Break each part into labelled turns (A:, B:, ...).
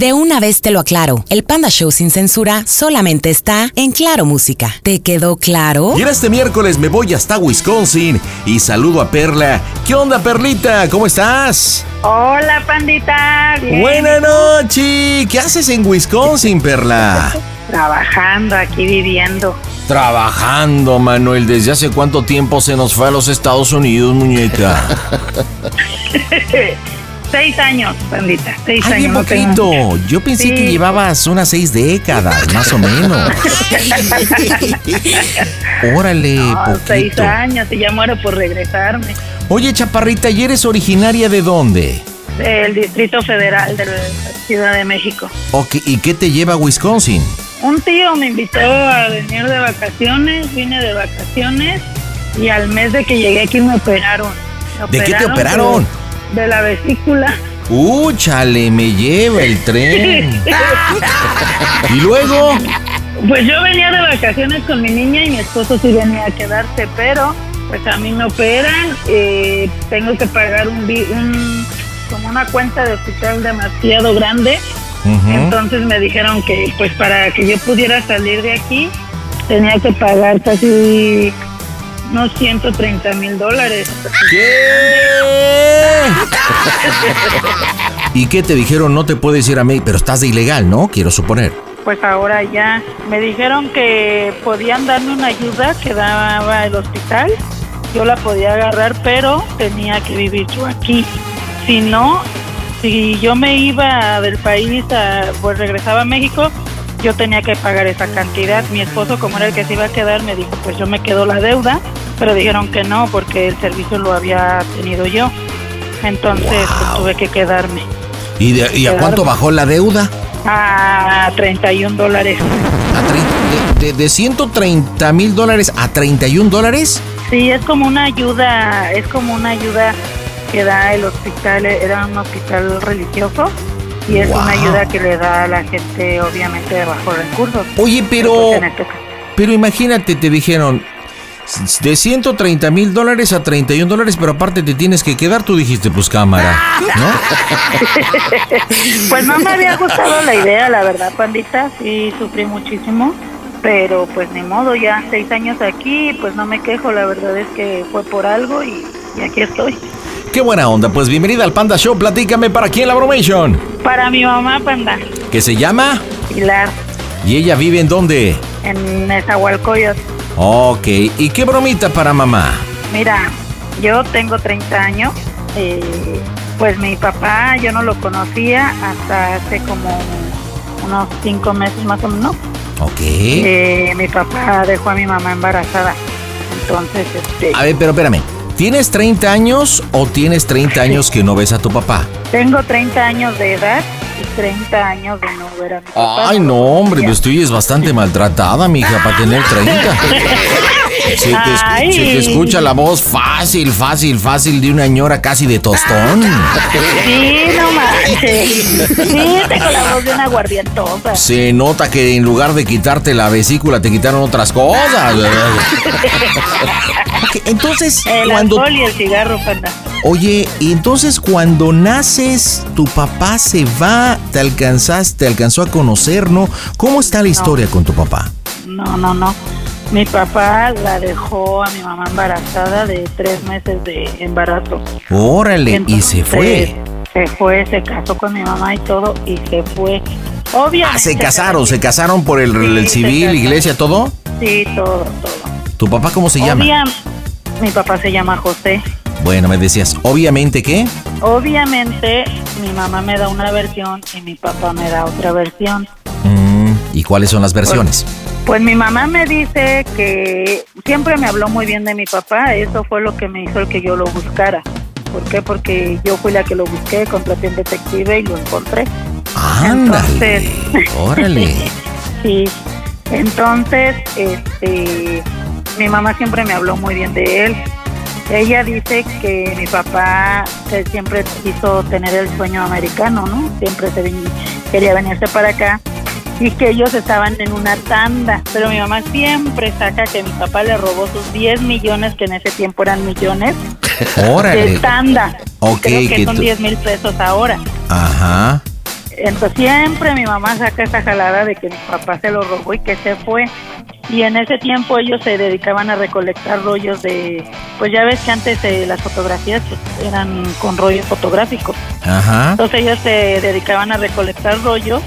A: De una vez te lo aclaro, el Panda Show sin censura solamente está en Claro Música. ¿Te quedó claro?
B: Y este miércoles me voy hasta Wisconsin y saludo a Perla. ¿Qué onda, Perlita? ¿Cómo estás?
C: Hola, pandita.
B: Buenas noches. ¿Qué haces en Wisconsin, Perla?
C: Trabajando, aquí viviendo.
B: Trabajando, Manuel. ¿Desde hace cuánto tiempo se nos fue a los Estados Unidos, muñeca?
C: seis años, pandita. Seis
B: Ay,
C: años.
B: bien poquito. Yo pensé que llevabas unas seis décadas, más o menos. Órale, poquito.
C: Seis años y ya muero por regresarme.
B: Oye, Chaparrita, ¿y eres originaria de dónde?
C: Del Distrito Federal de la Ciudad de México.
B: Ok, ¿y qué te lleva a Wisconsin?
C: Un tío me invitó a venir de vacaciones, vine de vacaciones y al mes de que llegué aquí me operaron. Me
B: ¿De qué te operaron?
C: De la vesícula.
B: Uh, chale, me lleva el tren. ¿Y luego?
C: Pues yo venía de vacaciones con mi niña y mi esposo sí venía a quedarse, pero pues a mí me operan, eh, tengo que pagar un, un, como una cuenta de hospital demasiado grande. Entonces me dijeron que pues para que yo pudiera salir de aquí tenía que pagar casi unos 130 mil dólares.
B: ¿Qué? ¿Y qué te dijeron? No te puedes ir a México, pero estás de ilegal, ¿no? Quiero suponer.
C: Pues ahora ya me dijeron que podían darme una ayuda que daba el hospital. Yo la podía agarrar, pero tenía que vivir yo aquí. Si no, si yo me iba del país, a, pues regresaba a México, yo tenía que pagar esa cantidad. Mi esposo, como era el que se iba a quedar, me dijo, pues yo me quedo la deuda, pero dijeron que no, porque el servicio lo había tenido yo. Entonces wow. pues, tuve que quedarme.
B: ¿Y, de, ¿y a cuánto bajó la deuda?
C: A 31 dólares.
B: ¿A de, de, de 130 mil dólares a 31 dólares?
C: Sí, es como una ayuda, es como una ayuda que da el hospital, era un hospital religioso y es wow. una ayuda que le da a la gente obviamente de bajos recursos.
B: Oye, pero, pero imagínate, te dijeron de 130 mil dólares a 31 dólares, pero aparte te tienes que quedar, tú dijiste, pues cámara, ¿no?
C: pues no me había gustado la idea, la verdad, pandita, sí sufrí muchísimo. Pero pues ni modo, ya seis años aquí, pues no me quejo, la verdad es que fue por algo y, y aquí estoy.
B: Qué buena onda, pues bienvenida al Panda Show, platícame para quién la bromation.
C: Para mi mamá, Panda.
B: ¿Qué se llama?
C: Pilar.
B: ¿Y ella vive en dónde?
C: En Nezahualcóyotl.
B: Ok, ¿y qué bromita para mamá?
C: Mira, yo tengo 30 años, eh, pues mi papá yo no lo conocía hasta hace como unos 5 meses más o menos.
B: Ok.
C: Eh, mi papá dejó a mi mamá embarazada. Entonces, este.
B: A ver, pero espérame. ¿Tienes 30 años o tienes 30 años que no ves a tu papá?
C: Tengo 30 años de edad y 30 años de no ver a mi papá.
B: Ay, no, hombre, pues tú es bastante maltratada, mija, para tener 30. Se te, se te, escucha la voz fácil, fácil, fácil de una ñora casi de tostón.
C: Sí, no manches. Sí, tengo la voz de una guardientosa.
B: Se nota que en lugar de quitarte la vesícula te quitaron otras cosas. okay, entonces,
C: el cuando... alcohol y el cigarro, panda.
B: Oye, y entonces cuando naces, tu papá se va, te alcanzas, te alcanzó a conocer, ¿no? ¿Cómo está la historia no. con tu papá?
C: No, no, no. Mi papá la dejó a mi mamá embarazada de tres meses de embarazo.
B: Órale, Entonces, y se fue.
C: se fue, se casó con mi mamá y todo, y se fue. Obviamente.
B: Ah, se casaron, se casaron por el,
C: Sí,
B: el
C: se
B: civil, iglesia, todo.
C: Sí, todo, todo.
B: ¿Tu papá cómo se llama?
C: Obvia- Mi papá se llama José.
B: Bueno, me decías, obviamente que.
C: Obviamente, mi mamá me da una versión y mi papá me da otra versión.
B: ¿Y cuáles son las versiones?
C: Pues mi mamá me dice que siempre me habló muy bien de mi papá, eso fue lo que me hizo el que yo lo buscara. ¿Por qué? Porque yo fui la que lo busqué, contraté un detective y lo encontré.
B: Ándale,
C: Entonces-
B: órale.
C: Sí, entonces, este, mi mamá siempre me habló muy bien de él. Ella dice que mi papá que siempre quiso tener el sueño americano, ¿no? Siempre se ven- quería venirse para acá y que ellos estaban en una tanda, pero mi mamá siempre saca que mi papá le robó sus 10 millones, que en ese tiempo eran millones,
B: Órale.
C: de tanda.
B: Ok,
C: Creo que
B: que
C: son
B: tú-
C: 10 mil pesos ahora.
B: Ajá.
C: Entonces siempre mi mamá saca esa jalada de que mi papá se lo robó y que se fue. Y en ese tiempo ellos se dedicaban a recolectar rollos de, pues ya ves que antes eh, las fotografías pues, eran con rollo fotográfico.
B: Ajá.
C: Entonces ellos se dedicaban a recolectar rollos.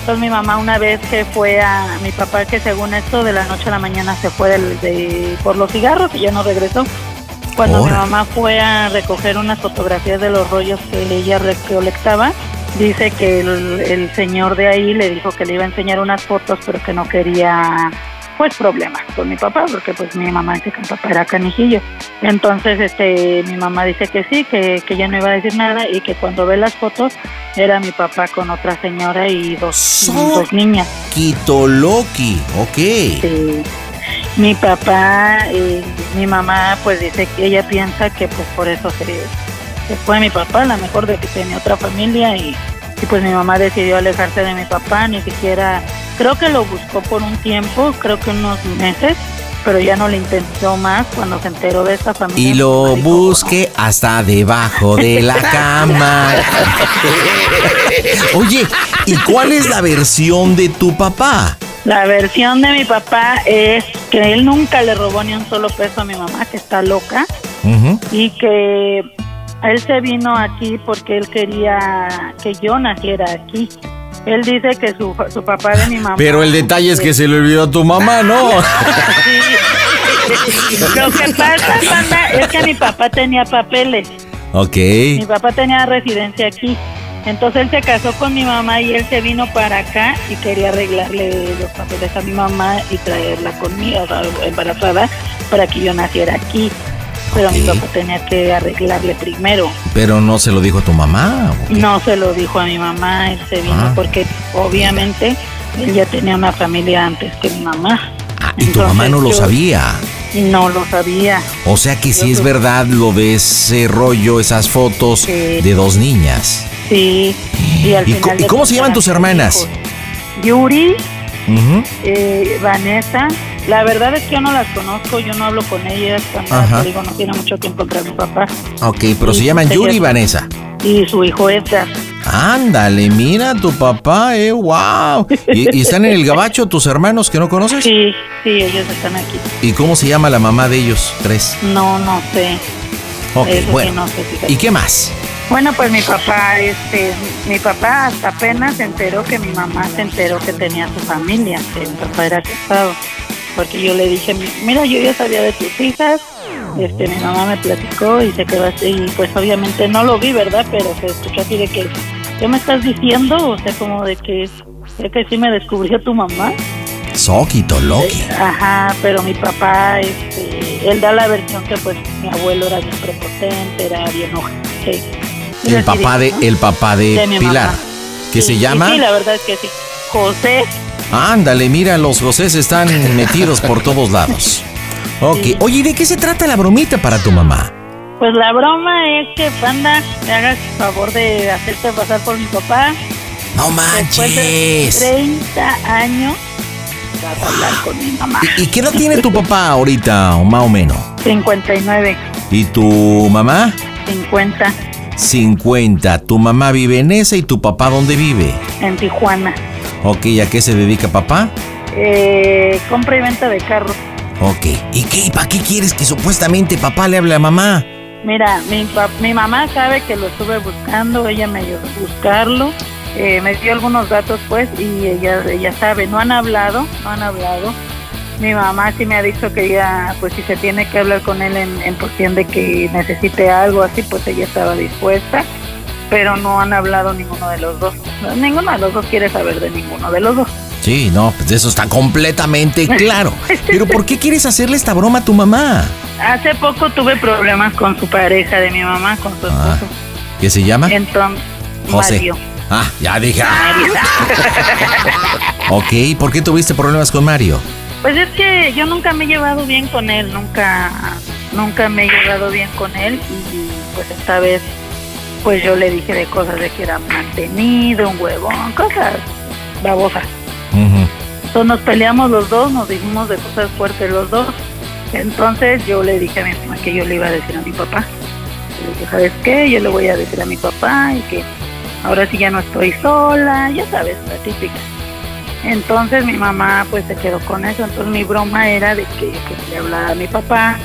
C: Entonces mi mamá una vez que fue a mi papá que según esto de la noche a la mañana se fue del- de, por los cigarros y ya no regresó. Cuando mi mamá fue a recoger unas fotografías de los rollos que ella recolectaba, dice que el, el señor de ahí le dijo que le iba a enseñar unas fotos, pero que no quería pues problemas con mi papá, porque pues mi mamá dice que mi papá era canijillo. Entonces este mi mamá dice que sí, que, que ya no iba a decir nada y que cuando ve las fotos era mi papá con otra señora y dos,
B: So-
C: dos niñas.
B: Kitoloki, ok.
C: Este, mi papá, eh, mi mamá, pues dice que ella piensa que pues por eso se, se fue mi papá, a lo mejor de que tenía otra familia y, y, pues mi mamá decidió alejarse de mi papá, ni siquiera, creo que lo buscó por un tiempo, creo que unos meses, pero ya no le intentó más cuando se enteró de esta familia.
B: Y lo
C: dijo,
B: busque hasta debajo de la cama. Oye, ¿y cuál es la versión de tu papá?
C: La versión de mi papá es que él nunca le robó ni un solo peso a mi mamá, que está loca. Y que él se vino aquí porque él quería que yo naciera aquí. Él dice que su, su papá de mi mamá.
B: Pero el detalle es que se le olvidó a tu mamá, ¿no?
C: Sí. Lo que pasa, panda, es que mi papá tenía papeles.
B: Ok.
C: Mi papá tenía residencia aquí. Entonces él se casó con mi mamá y él se vino para acá y quería arreglarle los papeles a mi mamá y traerla conmigo, embarazada, para que yo naciera aquí. Pero mi papá tenía que arreglarle primero.
B: Pero no se lo dijo a tu mamá.
C: No se lo dijo a mi mamá, él se vino
B: Ah.
C: porque obviamente él ya tenía una familia antes que mi mamá.
B: Ah, y tu mamá no lo sabía.
C: No lo sabía.
B: O sea que sí
C: Yo
B: es verdad lo de ese rollo, esas fotos
C: Sí.
B: de dos niñas.
C: Sí. Y, al
B: ¿Y
C: final
B: y cómo se llaman tus hermanas?
C: Yuri, eh, Vanessa. La verdad es que yo no las conozco, yo no hablo con ellas. Te digo, no tiene mucho tiempo contra mi papá.
B: Ok, pero se
C: Sí,
B: llaman Yuri y Vanessa.
C: Y su hijo Edgar.
B: Ándale, mira tu papá, eh, wow. ¿Y, y están en el gabacho tus hermanos que no conoces?
C: Sí, sí, ellos están aquí.
B: ¿Y cómo se llama la mamá de ellos? Tres.
C: No, no sé.
B: Ok,
C: Eso sí,
B: bueno.
C: no sé.
B: ¿Y qué más?
C: Bueno, pues mi papá, este, mi papá hasta apenas se enteró que mi mamá se enteró que tenía su familia, que mi papá era casado, porque yo le dije, mira, yo ya sabía de tus hijas, este, mi mamá me platicó y se quedó así, y pues obviamente no lo vi, ¿verdad? Pero se escuchó así de que, ¿qué me estás diciendo? O sea, como de que, creo que sí me descubrió tu mamá.
B: Soquito Loki.
C: Ajá, pero mi papá, este, él da la versión que pues mi abuelo era bien prepotente, era bien ojete.
B: El
C: así
B: papá de, el papá de, Pilar.
C: mamá.
B: ¿Qué
C: Sí,
B: se llama?
C: Sí, la verdad es que sí. José.
B: Ándale, mira, los Josés están metidos por todos lados. Ok,
C: Sí.
B: oye, ¿y de qué se trata la bromita para tu mamá?
C: Pues la broma es que, panda, me hagas el favor de hacerte pasar por mi papá.
B: No
C: Después de
B: manches.
C: 30 años, vas a hablar con mi mamá.
B: ¿Y, y qué edad tiene tu papá ahorita, o más o menos?
C: 59,
B: ¿Y tu mamá?
C: 50
B: 50. Tu mamá vive en esa y tu papá dónde vive.
C: en Tijuana.
B: Ok, ¿a qué se dedica papá?
C: Eh, compra y venta de carros.
B: Ok. ¿Y qué? ¿Y para qué quieres que supuestamente papá le hable a mamá?
C: Mira, mi, mi mamá sabe que lo estuve buscando, ella me ayudó a buscarlo, eh, me dio algunos datos pues y ella, ella sabe, no han hablado, no han hablado. Mi mamá sí me ha dicho que ella, pues si se tiene que hablar con él en, en cuestión de que necesite algo así, pues ella estaba dispuesta, pero no han hablado ninguno de los dos. Ninguno de los dos quiere saber de ninguno de los dos.
B: Sí, no, pues eso está completamente claro. Pero ¿por qué quieres hacerle esta broma a tu mamá?
C: Hace poco tuve problemas con su pareja de mi mamá, con su ah, esposo.
B: ¿Qué se llama?
C: Entonces, José. Mario.
B: Ah, ya dije. ok, ¿por qué tuviste problemas con Mario?
C: Pues es que yo nunca me he llevado bien con él, nunca, nunca me he llevado bien con él y pues esta vez pues yo le dije de cosas de que era mantenido, un huevón, cosas babosas. Entonces nos peleamos los dos, nos dijimos de cosas fuertes los dos. Entonces yo le dije a mi mamá que yo le iba a decir a mi papá. Le dije, ¿sabes qué? Yo le voy a decir a mi papá y que ahora sí ya no estoy sola, ya sabes, la típica. Entonces mi mamá pues se quedó con eso, entonces mi broma era de que pues, le hablara a mi papá.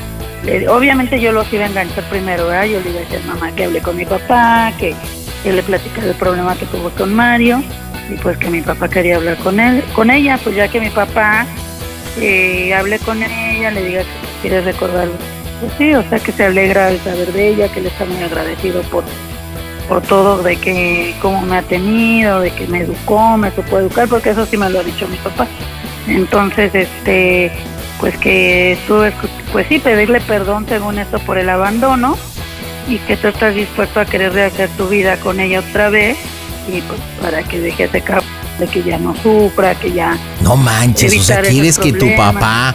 C: Obviamente yo los iba a enganchar primero, ¿verdad? Yo le iba a decir mamá que hable con mi papá, que, que le platicara el problema que tuvo con Mario y pues que mi papá quería hablar con él, con ella, pues ya que mi papá eh, hable con ella, le diga que quiere recordar, pues sí, o sea que se alegra al saber de ella, que le está muy agradecido por, por todo, de que cómo me ha tenido, de que me educó, me supo educar, porque eso sí me lo ha dicho mi papá. Entonces, este, pues que estuve, pues sí, pedirle perdón según esto por el abandono y que tú estás dispuesto a querer rehacer tu vida con ella otra vez y pues para que deje de de que ya no sufra, que ya...
B: No manches, o sea, ¿quieres que tu papá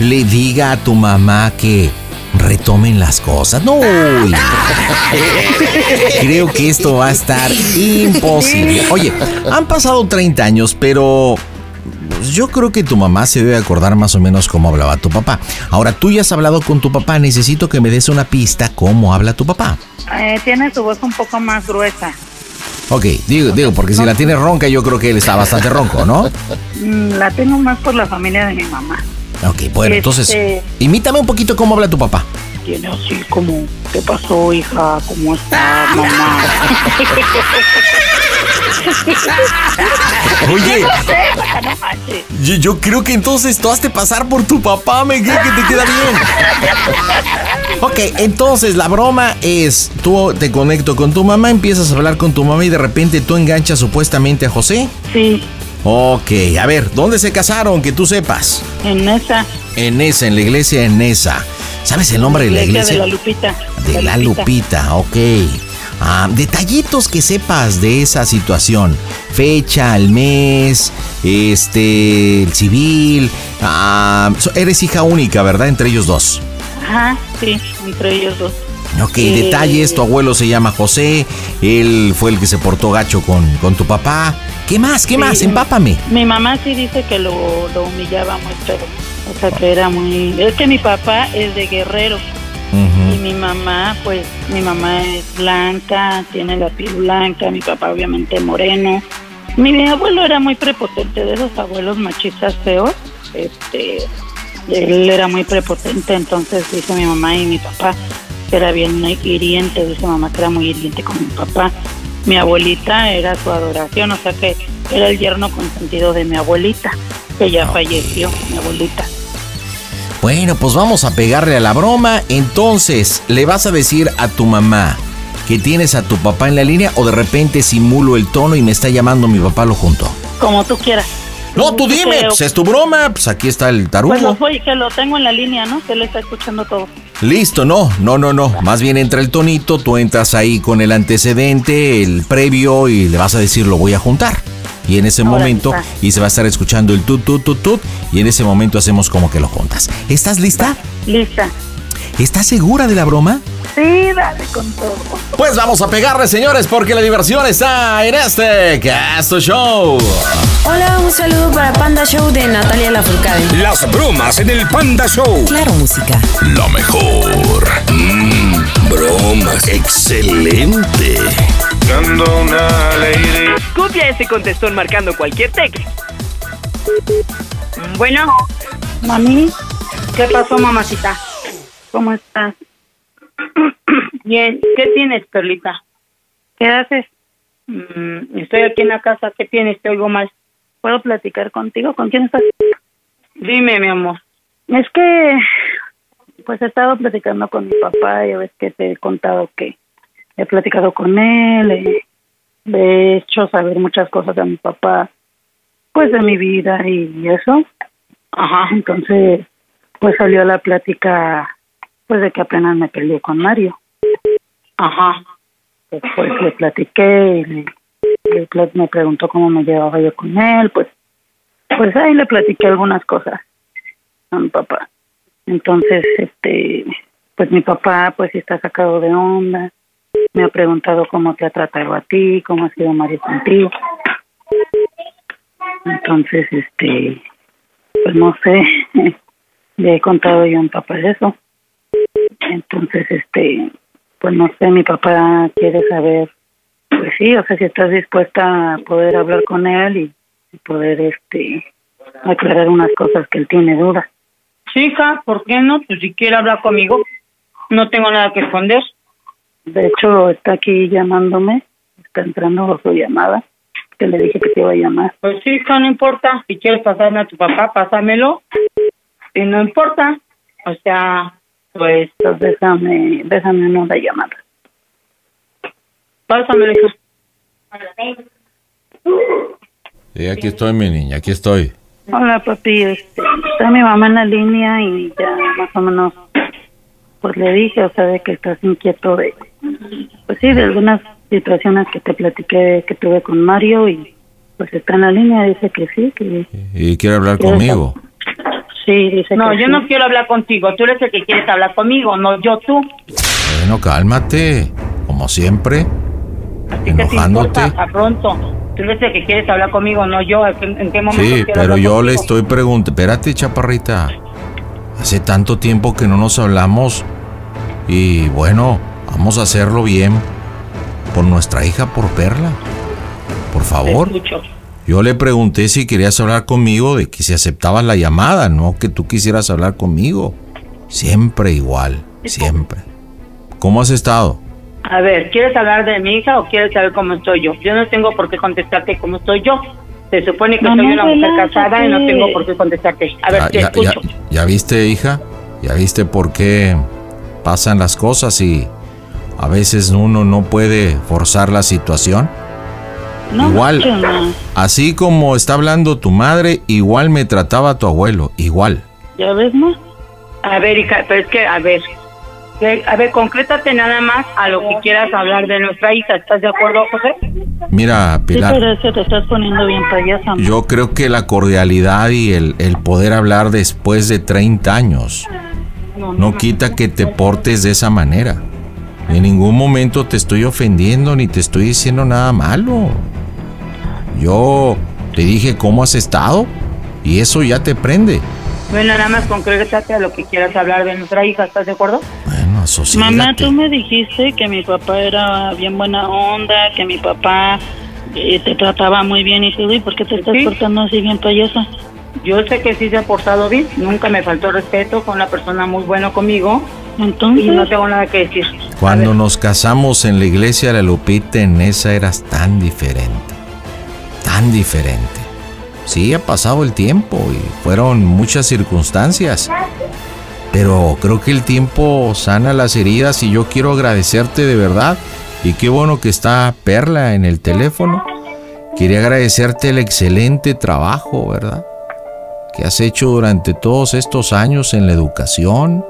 B: le diga a tu mamá que retomen las cosas? No, creo que esto va a estar imposible. Oye, han pasado 30 años, pero yo creo que tu mamá se debe acordar más o menos cómo hablaba tu papá. Ahora, tú ya has hablado con tu papá, necesito que me des una pista cómo habla tu papá.
C: Eh, tiene su voz un poco más gruesa.
B: Ok, digo, digo, porque si la tiene ronca, yo creo que él está bastante ronco, ¿no?
C: Mm, la tengo más por la familia de mi mamá.
B: Ok, bueno, entonces, este, imítame un poquito cómo habla tu papá.
C: Tiene así como, ¿qué pasó, hija? ¿Cómo está, mamá?
B: Oye, yo, yo, creo que entonces tú has de pasar por tu papá, me creo que te queda bien. Ok, entonces la broma es, tú te conecto con tu mamá, empiezas a hablar con tu mamá y de repente tú enganchas supuestamente a José.
C: Sí.
B: Ok, a ver, ¿dónde se casaron? Que tú sepas.
C: En esa.
B: En esa, en la iglesia en esa. ¿Sabes el nombre de la iglesia?
C: De la Lupita.
B: De la, Lupita. ok. Ah, detallitos que sepas de esa situación. Fecha, el mes, este, el civil. Ah, eres hija única, ¿verdad? Entre ellos dos.
C: Ajá, sí, entre ellos dos.
B: Ok, detalles, tu abuelo se llama José, él fue el que se portó gacho con, con tu papá. ¿Qué más? ¿Qué más? Empápame.
C: Mi mamá sí dice que lo, lo humillaba muy feo. O sea, que era muy... Es que mi papá es de guerrero. Mi mamá, pues, mi mamá es blanca, tiene la piel blanca, mi papá obviamente moreno. Mi, abuelo era muy prepotente, de esos abuelos machistas feos. Este, él era muy prepotente, entonces dice mi mamá y mi papá que era bien hiriente, dice mamá que era muy hiriente con mi papá. Mi abuelita era su adoración, o sea que era el yerno consentido de mi abuelita, que ya falleció, mi abuelita.
B: Bueno, pues vamos a pegarle a la broma. Entonces, ¿le vas a decir a tu mamá que tienes a tu papá en la línea o de repente simulo el tono y me está llamando mi papá lo junto?
C: Como tú quieras.
B: No, tú dime, pues es tu broma, pues aquí está el tarugo.
C: Pues lo que lo tengo en la línea, ¿no? Que él está escuchando todo.
B: Listo, no, no, no, no. Más bien entra el tonito, tú entras ahí con el antecedente, el previo y le vas a decir lo voy a juntar. Y en ese momento, y se va a estar escuchando el tut, tut, tut, tut, y en ese momento hacemos como que lo juntas. ¿Estás lista?
C: Lista.
B: ¿Estás segura de la broma?
C: Sí, dale con todo.
B: Pues vamos a pegarle, señores, porque la diversión está en este Casto Show.
D: Hola, un saludo para Panda Show de Natalia Lafourcade.
E: Las bromas en el Panda Show.
A: Claro, música.
E: Lo mejor. Mmm, bromas. Excelente.
F: Una lady. Copia ese contestón marcando cualquier tecla.
C: Bueno. Mami, ¿qué pasó, mamacita? ¿Cómo estás?
D: Bien, ¿qué tienes, Perlita?
C: ¿Qué haces?
D: Mm, estoy aquí en la casa, ¿qué tienes? Te oigo mal.
C: ¿Puedo platicar contigo? ¿Con quién estás?
D: Dime, mi amor.
C: Es que, pues he estado platicando con mi papá, ya ves que te he contado que he platicado con él, he, hecho saber muchas cosas a mi papá, pues de mi vida y eso.
D: Ajá.
C: Entonces, pues salió la plática, pues de que apenas me peleé con Mario.
D: Ajá.
C: Después le platiqué y le, le me preguntó cómo me llevaba yo con él, pues, pues ahí le platiqué algunas cosas a mi papá. Entonces, este, pues mi papá, pues sí está sacado de onda. Me ha preguntado cómo te ha tratado a ti, cómo ha sido Mario contigo. Entonces, este, pues no sé, le he contado yo a mi papá eso. Entonces, este, pues no sé, mi papá quiere saber, pues sí, o sea, si estás dispuesta a poder hablar con él y, poder, este, aclarar unas cosas que él tiene dudas.
D: Sí, hija, ¿por qué no? Pues si quiere hablar conmigo, no tengo nada que esconder.
C: De hecho, está aquí llamándome, está entrando su llamada, que le dije que te iba a llamar.
D: Pues sí, hija, no importa. Si quieres pasarme a tu papá, pásamelo. Y no importa. O sea, pues,
C: Entonces déjame, déjame una llamada.
D: pásamelo, hija.
B: Sí, aquí estoy, mi niña, aquí estoy.
C: Hola papi, este, está mi mamá en la línea y ya más o menos, pues le dije, o sea, de que estás inquieto de, pues sí, de algunas situaciones que te platiqué que tuve con Mario y pues está en la línea, dice que sí, que
B: ¿Y quiere hablar
C: ¿Quieres
B: conmigo?
C: sí, dice
D: No,
C: que
D: yo
C: sí.
D: no quiero hablar contigo. Tú eres el que quieres hablar conmigo, no yo tú.
B: Bueno, cálmate, como siempre.
D: ¿Qué te
B: Enojándote.
D: importa? A pronto. Tú eres el que quieres hablar conmigo, no yo. ¿En, qué momento
B: Sí, pero yo le estoy preguntando. Espérate, chaparrita. Hace tanto tiempo que no nos hablamos. Y bueno, vamos a hacerlo bien. Por nuestra hija, por Perla. Por favor. Yo le pregunté si querías hablar conmigo, de que si aceptabas la llamada, no que tú quisieras hablar conmigo. Siempre igual, siempre. ¿Cómo has estado?
D: A ver, ¿quieres hablar de mi hija o quieres saber cómo estoy yo? Yo no tengo por qué contestarte cómo estoy yo. Se supone que
C: Mamá,
D: soy una mujer casada y no tengo por qué contestarte. A ver,
B: Ya,
D: te
B: ya-
D: escucho.
B: ya- ya viste, hija? ¿Ya viste por qué pasan las cosas y a veces uno no puede forzar la situación?
C: No,
B: igual.
C: ma.
B: Así como está hablando tu madre, igual me trataba tu abuelo, igual.
C: ¿Ya ves, ma?
D: A ver, hija, pero es que, a ver. A ver, concrétate nada más a lo que quieras hablar de nuestra hija. ¿Estás de acuerdo, José?
B: Mira,
C: Sí,
B: Pilar.
C: pero es que te estás poniendo bien payasa.
B: Yo creo que la cordialidad y el, el poder hablar después de 30 años no quita que te portes de esa manera. En ningún momento te estoy ofendiendo ni te estoy diciendo nada malo. Yo te dije cómo has estado y eso ya te prende.
D: Bueno, nada más concrétate a lo que quieras hablar de nuestra hija. ¿Estás de acuerdo?
B: Bueno, asociégate.
C: Mamá, tú me dijiste que mi papá era bien buena onda, que mi papá eh, te trataba muy bien y todo, ¿y por qué te estás
D: Sí.
C: portando así bien payasa?
D: Yo sé que sí se ha portado bien. Nunca me faltó respeto. Fue una persona muy buena conmigo.
C: Entonces,
D: Y no tengo nada que decir.
B: Cuando nos casamos en la iglesia de la Lupita, en esa eras tan diferente. Tan diferente. Sí, ha pasado el tiempo y fueron muchas circunstancias. Pero creo que el tiempo sana las heridas y yo quiero agradecerte de verdad. Y qué bueno que está Perla en el teléfono. Quería agradecerte el excelente trabajo, ¿verdad? Que has hecho durante todos estos años en la educación,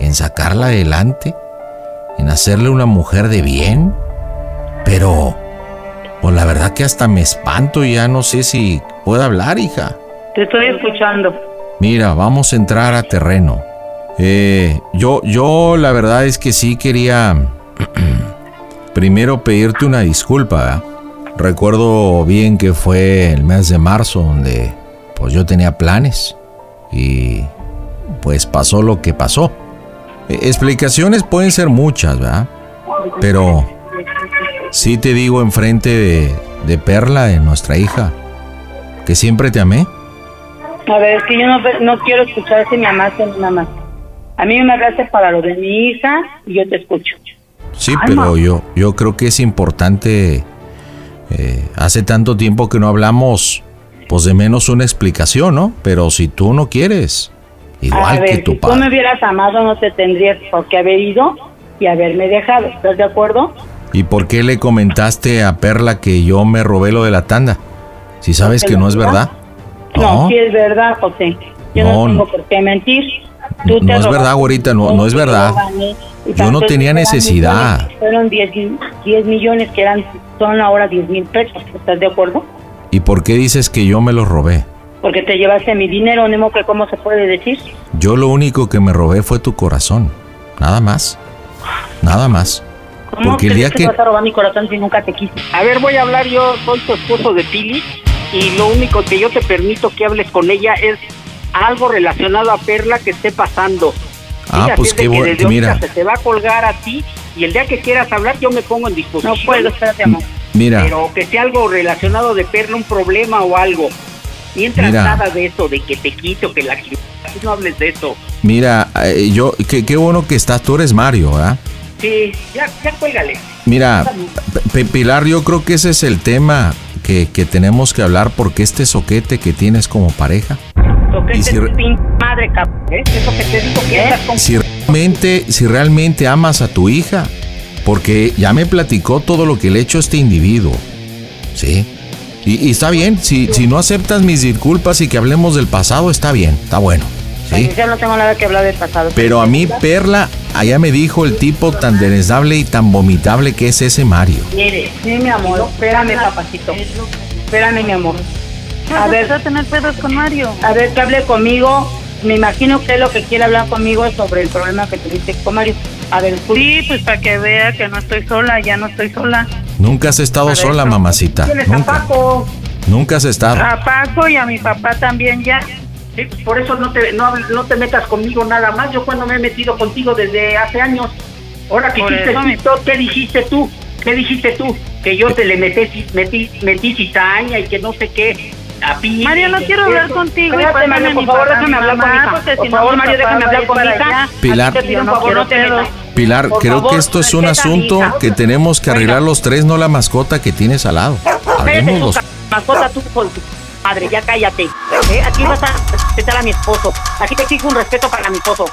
B: en sacarla adelante en hacerle una mujer de bien. Pero, pues la verdad que hasta me espanto y ya no sé si puedo hablar, hija.
D: Te estoy escuchando.
B: Mira, vamos a entrar a terreno. Eh, yo, yo la verdad es que sí quería primero pedirte una disculpa. ¿verdad? Recuerdo bien que fue el mes de marzo donde pues yo tenía planes y pues pasó lo que pasó. Explicaciones pueden ser muchas, ¿verdad? Pero sí te digo enfrente de, de Perla, de nuestra hija, que siempre te amé.
D: A ver, es que yo no, no quiero escuchar si me amaste nada más. A mí me hablaste para lo de mi hija y yo te escucho.
B: Sí, pero yo, yo creo que es importante, eh, hace tanto tiempo que no hablamos, pues de menos una explicación, ¿no? Pero si tú no quieres, igual
D: a ver,
B: que tu
D: si tú
B: padre.
D: me hubieras amado, no te tendrías por qué haber ido y haberme dejado. ¿Estás de acuerdo?
B: ¿Y por qué le comentaste a Perla que yo me robé lo de la tanda? Si sabes que no es verdad.
D: No, sí es verdad, José. Yo
B: No,
D: no, tengo
B: no.
D: por qué mentir. Tú
B: No
D: te
B: es verdad, güerita, no- no es verdad. Yo no tenía necesidad.
D: Fueron 10, 10 millones que eran, son ahora 10 mil pesos. ¿Estás de acuerdo?
B: ¿Y por qué dices que yo me los robé?
D: Porque te llevaste mi dinero, Nemo, que cómo se puede decir.
B: Yo lo único que me robé fue tu corazón. Nada más. Nada más.
D: ¿Cómo
B: Porque el
D: crees
B: día que...
D: vas a robar mi corazón si nunca te quise?
F: A ver, voy a hablar yo, soy tu esposo de Pili y lo único que yo te permito que hables con ella es algo relacionado a Perla que esté pasando.
B: Ah, pues qué
F: que
B: bueno. Mira,
F: se te va a colgar a ti y el día que quieras hablar yo me pongo en disposición.
D: No puedo, espérate, amor.
B: mira.
F: Pero que sea algo relacionado de Perla, un problema o algo. Mientras
B: Mira.
F: nada de eso, de que te quito, que la no hables de eso.
B: Mira, eh, yo, qué, qué bueno que estás, tú eres Mario, ¿verdad?
F: Sí, ya, ya cuélgale.
B: Mira, P- Pilar, yo creo que ese es el tema que, que tenemos que hablar porque este soquete que tienes como pareja,
D: este
B: si
D: es pin madre, cabrón. ¿eh? Eso que te digo que con...
B: si realmente, si realmente amas a tu hija, porque ya me platicó todo lo que le hecho este individuo, ¿sí? Y, y está bien, si, si no aceptas mis disculpas y que hablemos del pasado, está bien, está bueno, ¿sí?
D: Yo no tengo nada que hablar del pasado.
B: Pero a mí, Perla, allá me dijo el tipo tan desagradable y tan vomitable que es ese Mario.
D: Mire, sí, mi amor, espérame, papacito. Espérame, mi amor. A ver,
C: a tener pedos con Mario.
D: a ver, que hable conmigo. Me imagino que lo que quiere hablar conmigo es sobre el problema que tuviste con Mario. A ver.
C: Sí, pues para que vea que no estoy sola, ya no estoy sola.
B: Nunca has estado
C: Para
B: sola,
C: eso.
B: mamacita.
D: Tienes a
B: Nunca.
D: Paco.
B: Nunca has estado.
C: A Paco y a mi papá también ya.
F: Sí, por eso no te, no, no te metas conmigo nada más. Yo cuando me he metido contigo desde hace años. Ahora que
C: Por
F: hiciste
C: eso, mi-
F: ¿qué dijiste tú? ¿Qué dijiste tú? Que yo te le metí, metí, metí cizaña y que no sé qué. A
C: Mario, no quiero hablar contigo.
D: Espérate, Mario,
C: a
D: por favor, déjame hablar con mi hija. Por favor, Mario, déjame
C: a
D: hablar con mi hija.
B: Pilar.
C: No
D: favor, no te
C: quiero
D: metas.
B: Pilar,
D: Por
B: creo
D: favor,
B: que esto es un asunto que tenemos que arreglar los tres, no la mascota que tienes al lado. Hablemos los...
D: mascota tú con tu madre, ya cállate. ¿Eh? Aquí vas a respetar a mi esposo. Aquí te exijo un respeto para mi esposo.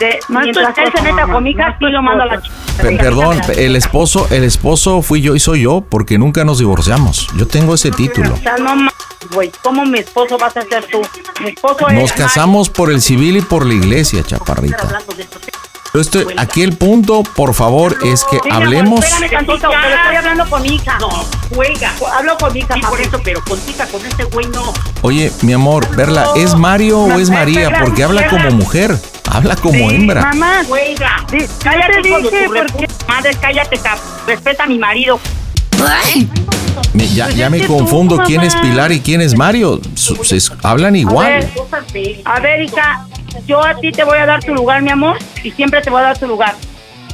D: De, mientras él se meta
C: mamá,
D: con mi
C: no
D: hija,
C: es tu
D: sí lo mando a la
C: esposo.
D: ch...
B: Pe- Perdón, el esposo, el esposo fui yo y soy yo porque nunca nos divorciamos. Yo tengo ese título.
D: No güey. ¿Cómo mi esposo vas a ser tú? Mi esposo
B: Nos casamos por el civil y por la iglesia, chaparrita. Yo estoy, aquí el punto, por favor, es que
D: Sí,
B: hablemos.
D: Espérame tantito, pero estoy hablando con mi hija.
F: No, juega.
D: Hablo con mi hija,
F: Sí, por eso, pero contigo con este güey no.
B: Oye, mi amor, Verla, ¿es Mario o es María? Porque habla como mujer, habla como hembra.
C: Mamá,
F: Juega.
C: Sí,
D: Cállate,
C: te dije,
D: tu
C: ¿por
D: reputa madre, cállate. Respeta a mi marido.
B: Me- ya,
C: Pues
B: ya
C: es
B: me
C: que tú,
B: confundo quién es. Pilar y quién es Mario. Su- se- hablan
D: A
B: igual.
D: ver, a ver, hija, yo a ti te voy a dar tu lugar, mi amor, y siempre te voy a dar tu lugar.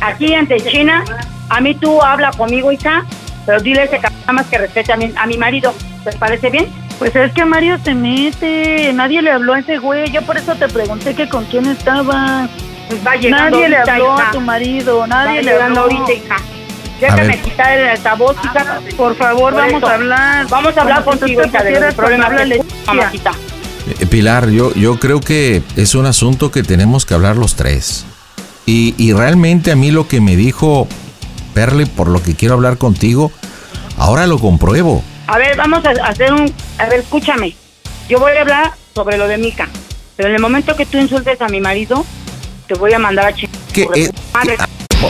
D: Aquí ante China, a mí tú habla conmigo, hija, pero dile a ese cabrón nada más que respete a mi, a mi marido. ¿Te parece bien?
C: pues es que Mario se mete. Nadie le habló a ese güey. Yo por eso te pregunté que con quién estaba.
D: Pues va llegando
C: Nadie le habló
D: hija.
C: a tu marido.
D: Va
C: Nadie le
D: llegando
C: habló.
D: ahorita, hija. Déjame quitar el altavoz, hija.
C: Por favor,
D: Por
C: vamos
D: eso.
C: a hablar.
D: Vamos a hablar
C: Como
D: contigo, hija, de los problemas que mamacita.
B: Eh, Pilar, yo, yo creo que es un asunto que tenemos que hablar los tres. Y, y realmente a mí lo que me dijo Perle, por lo que quiero hablar contigo, ahora lo compruebo.
D: A ver, vamos a hacer un... A ver, escúchame. Yo voy a hablar sobre lo de Mica. Pero en el momento que tú insultes a mi marido, te voy a mandar a chingar.
B: Eh, ah,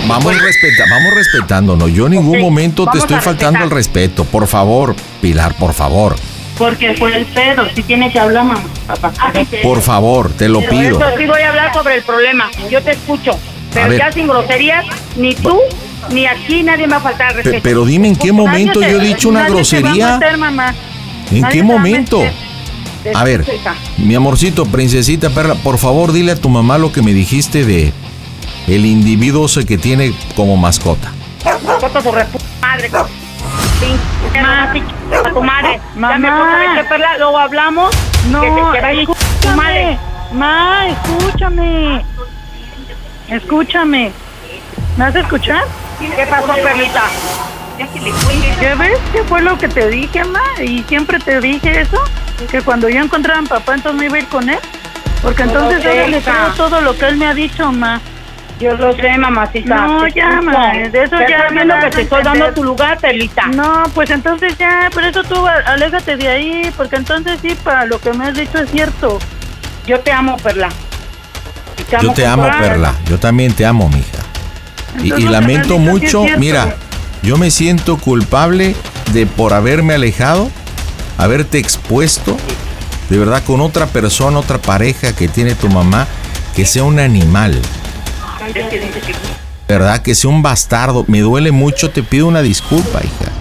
B: vamos, respeta, vamos respetándonos. Yo en ningún momento te estoy faltando
D: respetar.
B: el respeto. Por favor, Pilar, por favor.
D: Porque fue el pedo. Si tiene que hablar, mamá. Papá.
B: Por favor, te lo pido.
D: eso sí voy a hablar sobre el problema. Yo te escucho. Pero ya sin groserías, ni tú, ni aquí nadie me va a faltar al
B: Pe-
D: respeto.
B: pero dime en qué momento
C: Nadie
B: yo he dicho una grosería.
C: meter, mamá.
B: ¿En
C: nadie
B: qué
C: a
B: momento? A ver, mi amorcito, princesita Perla, por favor dile a tu mamá lo que me dijiste de el individuo que tiene como mascota.
D: Corta repu- madre. Pinche mamá, pinche a tu madre. Ya me luego hablamos.
C: No, escúchame. Ma, escúchame. escúchame. ¿Me vas a escuchar?
F: ¿Qué pasó, Perlita?
C: ¿Ya ves qué fue lo que te dije, ma? Y siempre te dije eso, que cuando yo encontrara a mi papá, entonces me iba a ir con él. Porque entonces ahora le creo todo lo que él me ha dicho, ma.
F: Yo lo sé, mamacita.
C: No, ya, ma, de eso ya me das
F: que te estoy dando tu lugar, Perlita.
C: No, pues entonces ya, por eso tú a- aléjate de ahí, porque entonces sí, para lo que me has dicho es cierto.
F: Yo te amo, Perla. Y
B: Yo
F: amo
B: te amo. Perla. Yo también te amo, mija. Y,
C: Entonces,
B: y
C: lo
B: lamento mucho, mira, yo me siento culpable de por haberme alejado, haberte expuesto, de verdad, con otra persona, otra pareja que tiene tu mamá, que sea un animal, ¿verdad? Que sea un bastardo. Me duele mucho, te pido una disculpa, hija.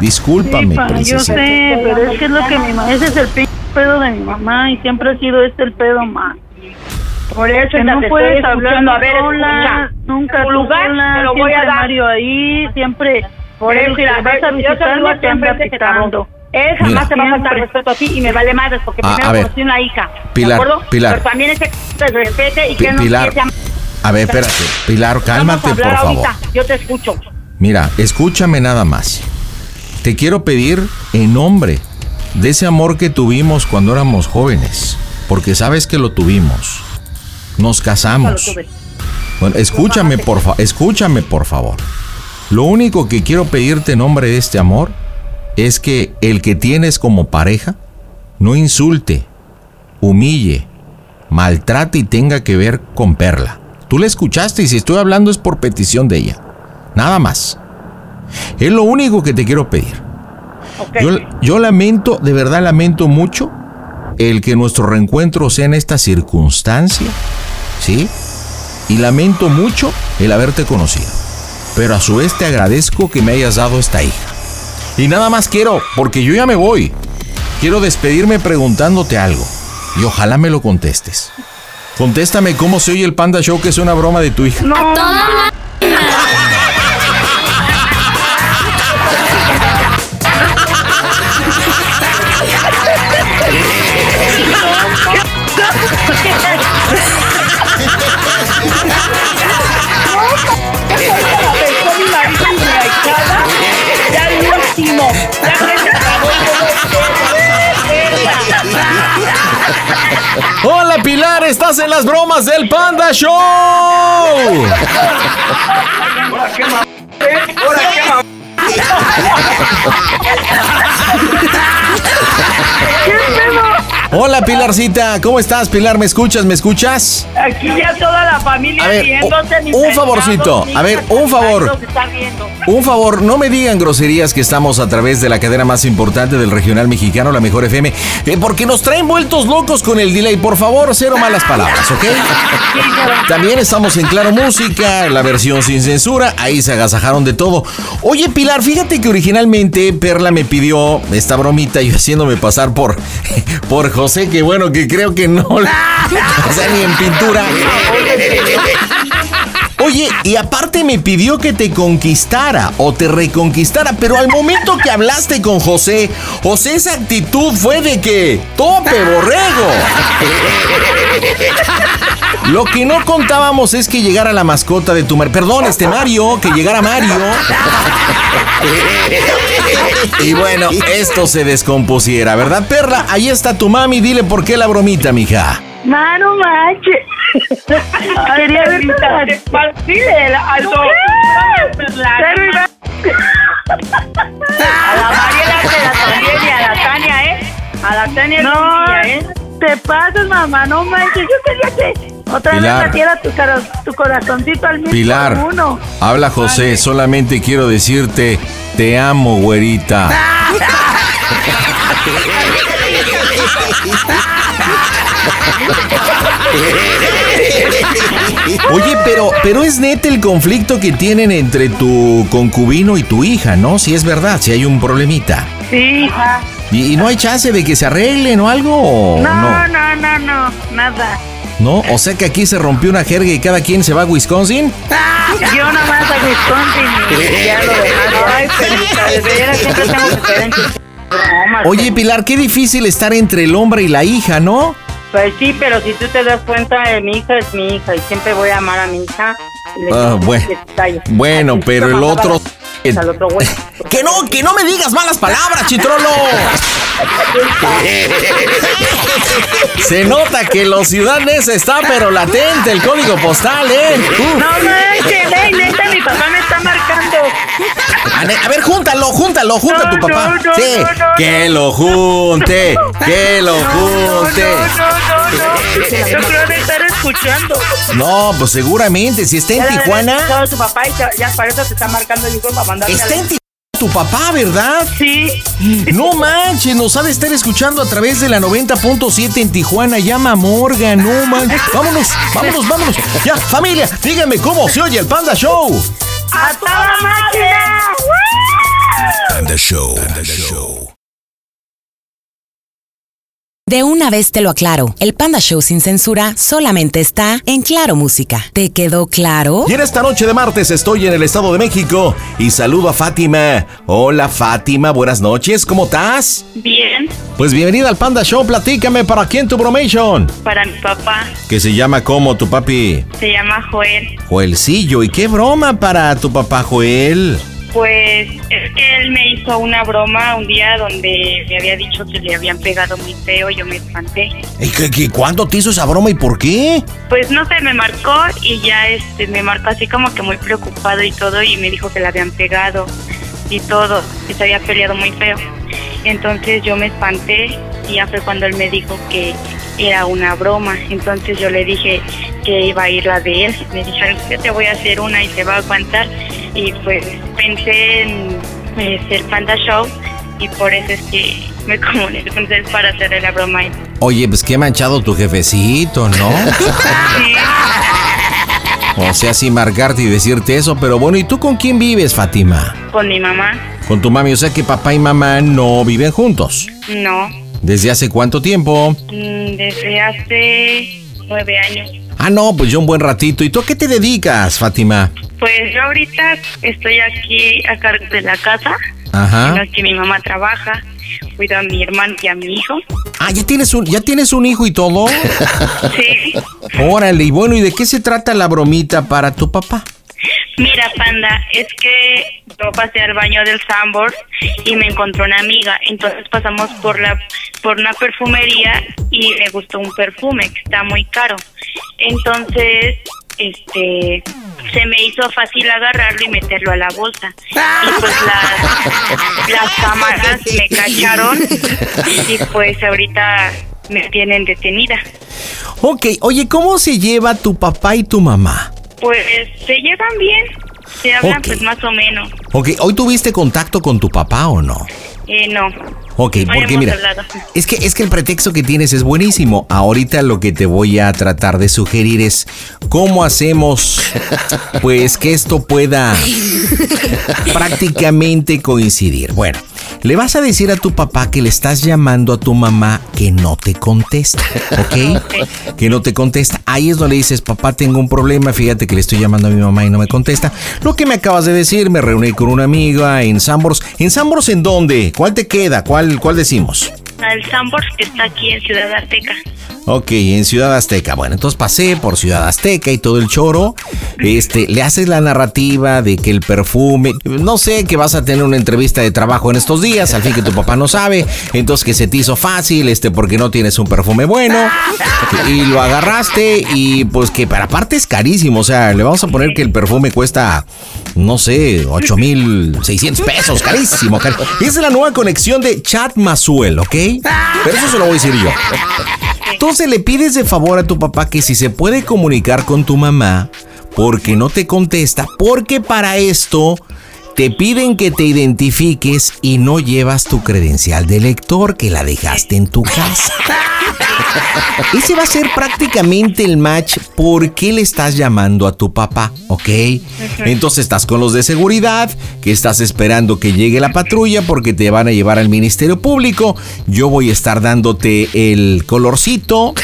B: Discúlpame,
C: Sí, pa, yo sé, pero es que es lo que mi mamá, ese es el pinche pedo de mi mamá y siempre ha sido este el pedo, ma.
F: Por eso
C: Que no
F: te
C: puedes
F: estoy
C: hablar
F: escuchando. A ver,
C: sola,
F: escucha.
C: nunca
F: tu lugar
C: sola,
F: te lo voy a
C: siempre
F: dar.
C: Mario ahí, siempre
F: Por eso,
C: él
F: mira,
C: que vas a visitarme te anda
F: siempre, te cabrón.
C: pitando.
F: Él jamás
B: Mira.
F: te va a faltar respeto a ti y me vale madres porque
B: Ah,
F: primero conocí una hija.
B: Pilar,
F: ¿de acuerdo?
B: Pilar.
F: Pero también ese te respete y que no
B: Pilar,
F: a-
B: ver, espérate. Pilar, cálmate, por favor.
F: ahorita. Yo te escucho.
B: Mira, escúchame nada más. Te quiero pedir en nombre de ese amor que tuvimos cuando éramos jóvenes, porque sabes que lo tuvimos. Nos casamos. Bueno, escúchame por fa- escúchame por favor. Lo único que quiero pedirte en nombre de este amor es que el que tienes como pareja no insulte, humille, maltrate y tenga que ver con Perla. Tú la escuchaste y si estoy hablando es por petición de ella. Nada más. Es lo único que te quiero pedir. Yo, yo lamento, de verdad lamento mucho el que nuestro reencuentro sea en esta circunstancia, ¿sí? Y lamento mucho el haberte conocido. Pero a su vez te agradezco que me hayas dado esta hija. Y nada más quiero, porque yo ya me voy. Quiero despedirme preguntándote algo. Y ojalá me lo contestes. Contéstame cómo se oye el Panda Show, que es una broma de tu hija.
C: No,
F: último.
B: Hola Pilar, estás en las bromas del Panda Show. Hola Pilarcita, ¿cómo estás Pilar? ¿Me escuchas? ¿Me escuchas?
F: Aquí ya toda la familia
B: A ver,
F: riéndose,
B: un- favorcito, a ver, un favor. Un favor, no me digan groserías que estamos a través de la cadena más importante del regional mexicano, la mejor FM, eh, porque nos traen vueltos locos con el delay. Por favor, cero malas palabras, ¿ok? También estamos en Claro Música, la versión sin censura, ahí se agasajaron de todo. Oye, Pilar, fíjate que originalmente Perla me pidió esta bromita y yo haciéndome pasar por, por José, que bueno, que creo que no, o sea, ni en pintura. Oye, y aparte me pidió que te conquistara o te reconquistara, pero al momento que hablaste con José, José esa actitud fue de que tope borrego. Lo que no contábamos es que llegara la mascota de tu mar, perdón, este Mario, que llegara Mario. Y bueno, esto se descompusiera, ¿verdad, Perla? Ahí está tu mami, dile por qué la bromita, mija.
C: ma, no manches. Quería ver
F: Perlita, te pa- Dile al doctor.
C: Pero iba-
F: A la Mariela se la también y a la Tania, ¿eh? A la Tania
C: No,
F: ¿eh?
C: te pasas, mamá, no manches. Yo quería que otra
B: Pilar.
C: vez metiera tu, caro- tu corazoncito al mismo
B: Pilar,
C: uno.
B: habla José, solamente quiero decirte, te amo, güerita. Oye, pero, pero es neta el conflicto que tienen entre tu concubino y tu hija, ¿no? Si es verdad, si hay un problemita.
C: Sí.
B: ¿Y, y no hay chance de que se arreglen o algo? ¿o
C: No,
B: no?
C: no, no, no, nada.
B: ¿No? O sea que aquí se rompió una jerga y cada quien se va a Wisconsin.
C: Yo nomás a Wisconsin y ya lo.
F: Ay.
B: Oye, Pilar, qué difícil estar entre el hombre y la hija, ¿no?
D: Pues sí, pero si tú te das cuenta, eh, mi hija es mi hija y siempre voy a amar a mi hija. y le
B: Ah, bueno. Bueno,
D: Así
B: pero el otro...
D: al otro güey.
B: Que no, que no me digas malas palabras, chitrolo. Se nota que los ciudadanos está pero latente el código postal, ¿eh? Uh.
D: No manches, ey, neta, mi papá me está
B: A ver, júntalo, júntalo, junta a tu papá.
D: no, no,
B: sí, que lo junte, que lo junte.
D: No, no, no, no. Yo creo de estar escuchando.
B: No, pues seguramente, si está en
D: Ya
B: Tijuana,
D: tu papá y ya, para eso te está marcando para mandarme
B: está en Tijuana tu papá, ¿verdad?
D: Sí.
B: No manches, nos ha de estar escuchando a través de la 90.7 en Tijuana. Llama a Morgan, no manches. Vámonos, vámonos, vámonos. Ya, familia, díganme cómo se oye el Panda Show.
D: ¡A toda máquina!
E: Panda Show. Panda Show.
A: De una vez te lo aclaro, el Panda Show sin censura solamente está en Claro Música. ¿Te quedó claro?
B: Y en esta noche de martes estoy en el Estado de México y saludo a Fátima. Hola Fátima, buenas noches, ¿cómo estás?
G: Bien,
B: Pues bienvenida al Panda Show, platícame para quién tu bromation.
G: para mi papá.
B: Que se llama como tu papi.
G: Se llama Joel.
B: Joelcillo, ¿y qué broma para tu papá Joel?
G: Pues es que él me hizo una broma un día donde me había dicho que le habían pegado muy feo. Yo me espanté.
B: ¿Y qué, qué- cuándo te hizo esa broma y por qué?
G: Pues no sé, me marcó y ya este me marcó así como que muy preocupado y todo y me dijo que le habían pegado y todo, que se había peleado muy feo. Entonces yo me espanté y ya fue cuando él me dijo que era una broma. Entonces yo le dije que iba a ir la de él. Me dijeron que te voy a hacer una y te va a aguantar. Y pues pensé en eh, el Panda Show y por eso es que me comuniqué con él para hacerle la broma.
B: Oye, pues qué manchado tu jefecito, ¿no?
G: Sí.
B: O sea, sin marcarte y decirte eso, pero bueno, ¿y tú con quién vives, Fátima?
G: Con mi mamá,
B: Con tu mami, o sea que papá y mamá no viven juntos.
G: no.
B: ¿Desde hace cuánto tiempo?
G: Mm, Desde hace nueve años.
B: Ah, no, pues yo un buen ratito. ¿Y tú a qué te dedicas, Fátima?
G: Pues yo ahorita estoy aquí a cargo de la casa, en
B: Ajá.
G: la que mi mamá trabaja. Cuido a mi hermano y a mi hijo.
B: Ah, ¿ya tienes un, ya tienes un hijo y todo?
G: Sí.
B: Órale, y bueno, ¿y de qué se trata la bromita para tu papá?
G: Mira, panda, es que yo pasé al baño del Sambor y me encontró una amiga. Entonces pasamos por la por una perfumería y me gustó un perfume que está muy caro. Entonces, este, se me hizo fácil agarrarlo y meterlo a la bolsa. Y pues las, las cámaras me cacharon y pues ahorita me tienen detenida.
B: Ok, oye, ¿cómo se lleva tu papá y tu mamá?
G: Pues se llevan bien, se hablan pues más o menos.
B: Ok, ¿hoy tuviste contacto con tu papá o no?
G: Eh, no.
B: Ok, porque mira,
G: hablado.
B: es que, es que el pretexto que tienes es buenísimo. Ahorita lo que te voy a tratar de sugerir es cómo hacemos pues que esto pueda prácticamente coincidir. Bueno, le vas a decir a tu papá que le estás llamando a tu mamá que no te contesta, ¿ok? Que no te contesta. Ahí es donde le dices, papá, tengo un problema, fíjate que le estoy llamando a mi mamá y no me contesta. Lo que me acabas de decir, me reuní con una amiga en Sambors. ¿En Sambors en dónde? ¿Cuál te queda? ¿Cuál, cuál decimos?
G: Al Sambors que está aquí en Ciudad Azteca.
B: Ok, en Ciudad Azteca. Bueno, entonces pasé por Ciudad Azteca y todo el choro. Este, le haces la narrativa de que el perfume, no sé, que vas a tener una entrevista de trabajo en estos días, al fin que tu papá no sabe, entonces que se te hizo fácil, este, porque no tienes un perfume bueno, y lo agarraste y pues que para aparte es carísimo, o sea, le vamos a poner que el perfume cuesta, no sé, 8,600 pesos, carísimo, cari- Esa es la nueva conexión de Chat Mazuel, ¿ok? Pero eso se lo voy a decir yo. Entonces le pides de favor a tu papá que si se puede comunicar con tu mamá, porque no te contesta, porque para esto te piden que te identifiques y no llevas tu credencial de lector que la dejaste en tu casa. Ese va a ser prácticamente el match por qué le estás llamando a tu papá, ¿ok? Entonces estás con los de seguridad, que estás esperando que llegue la patrulla porque te van a llevar al Ministerio Público. Yo voy a estar dándote el colorcito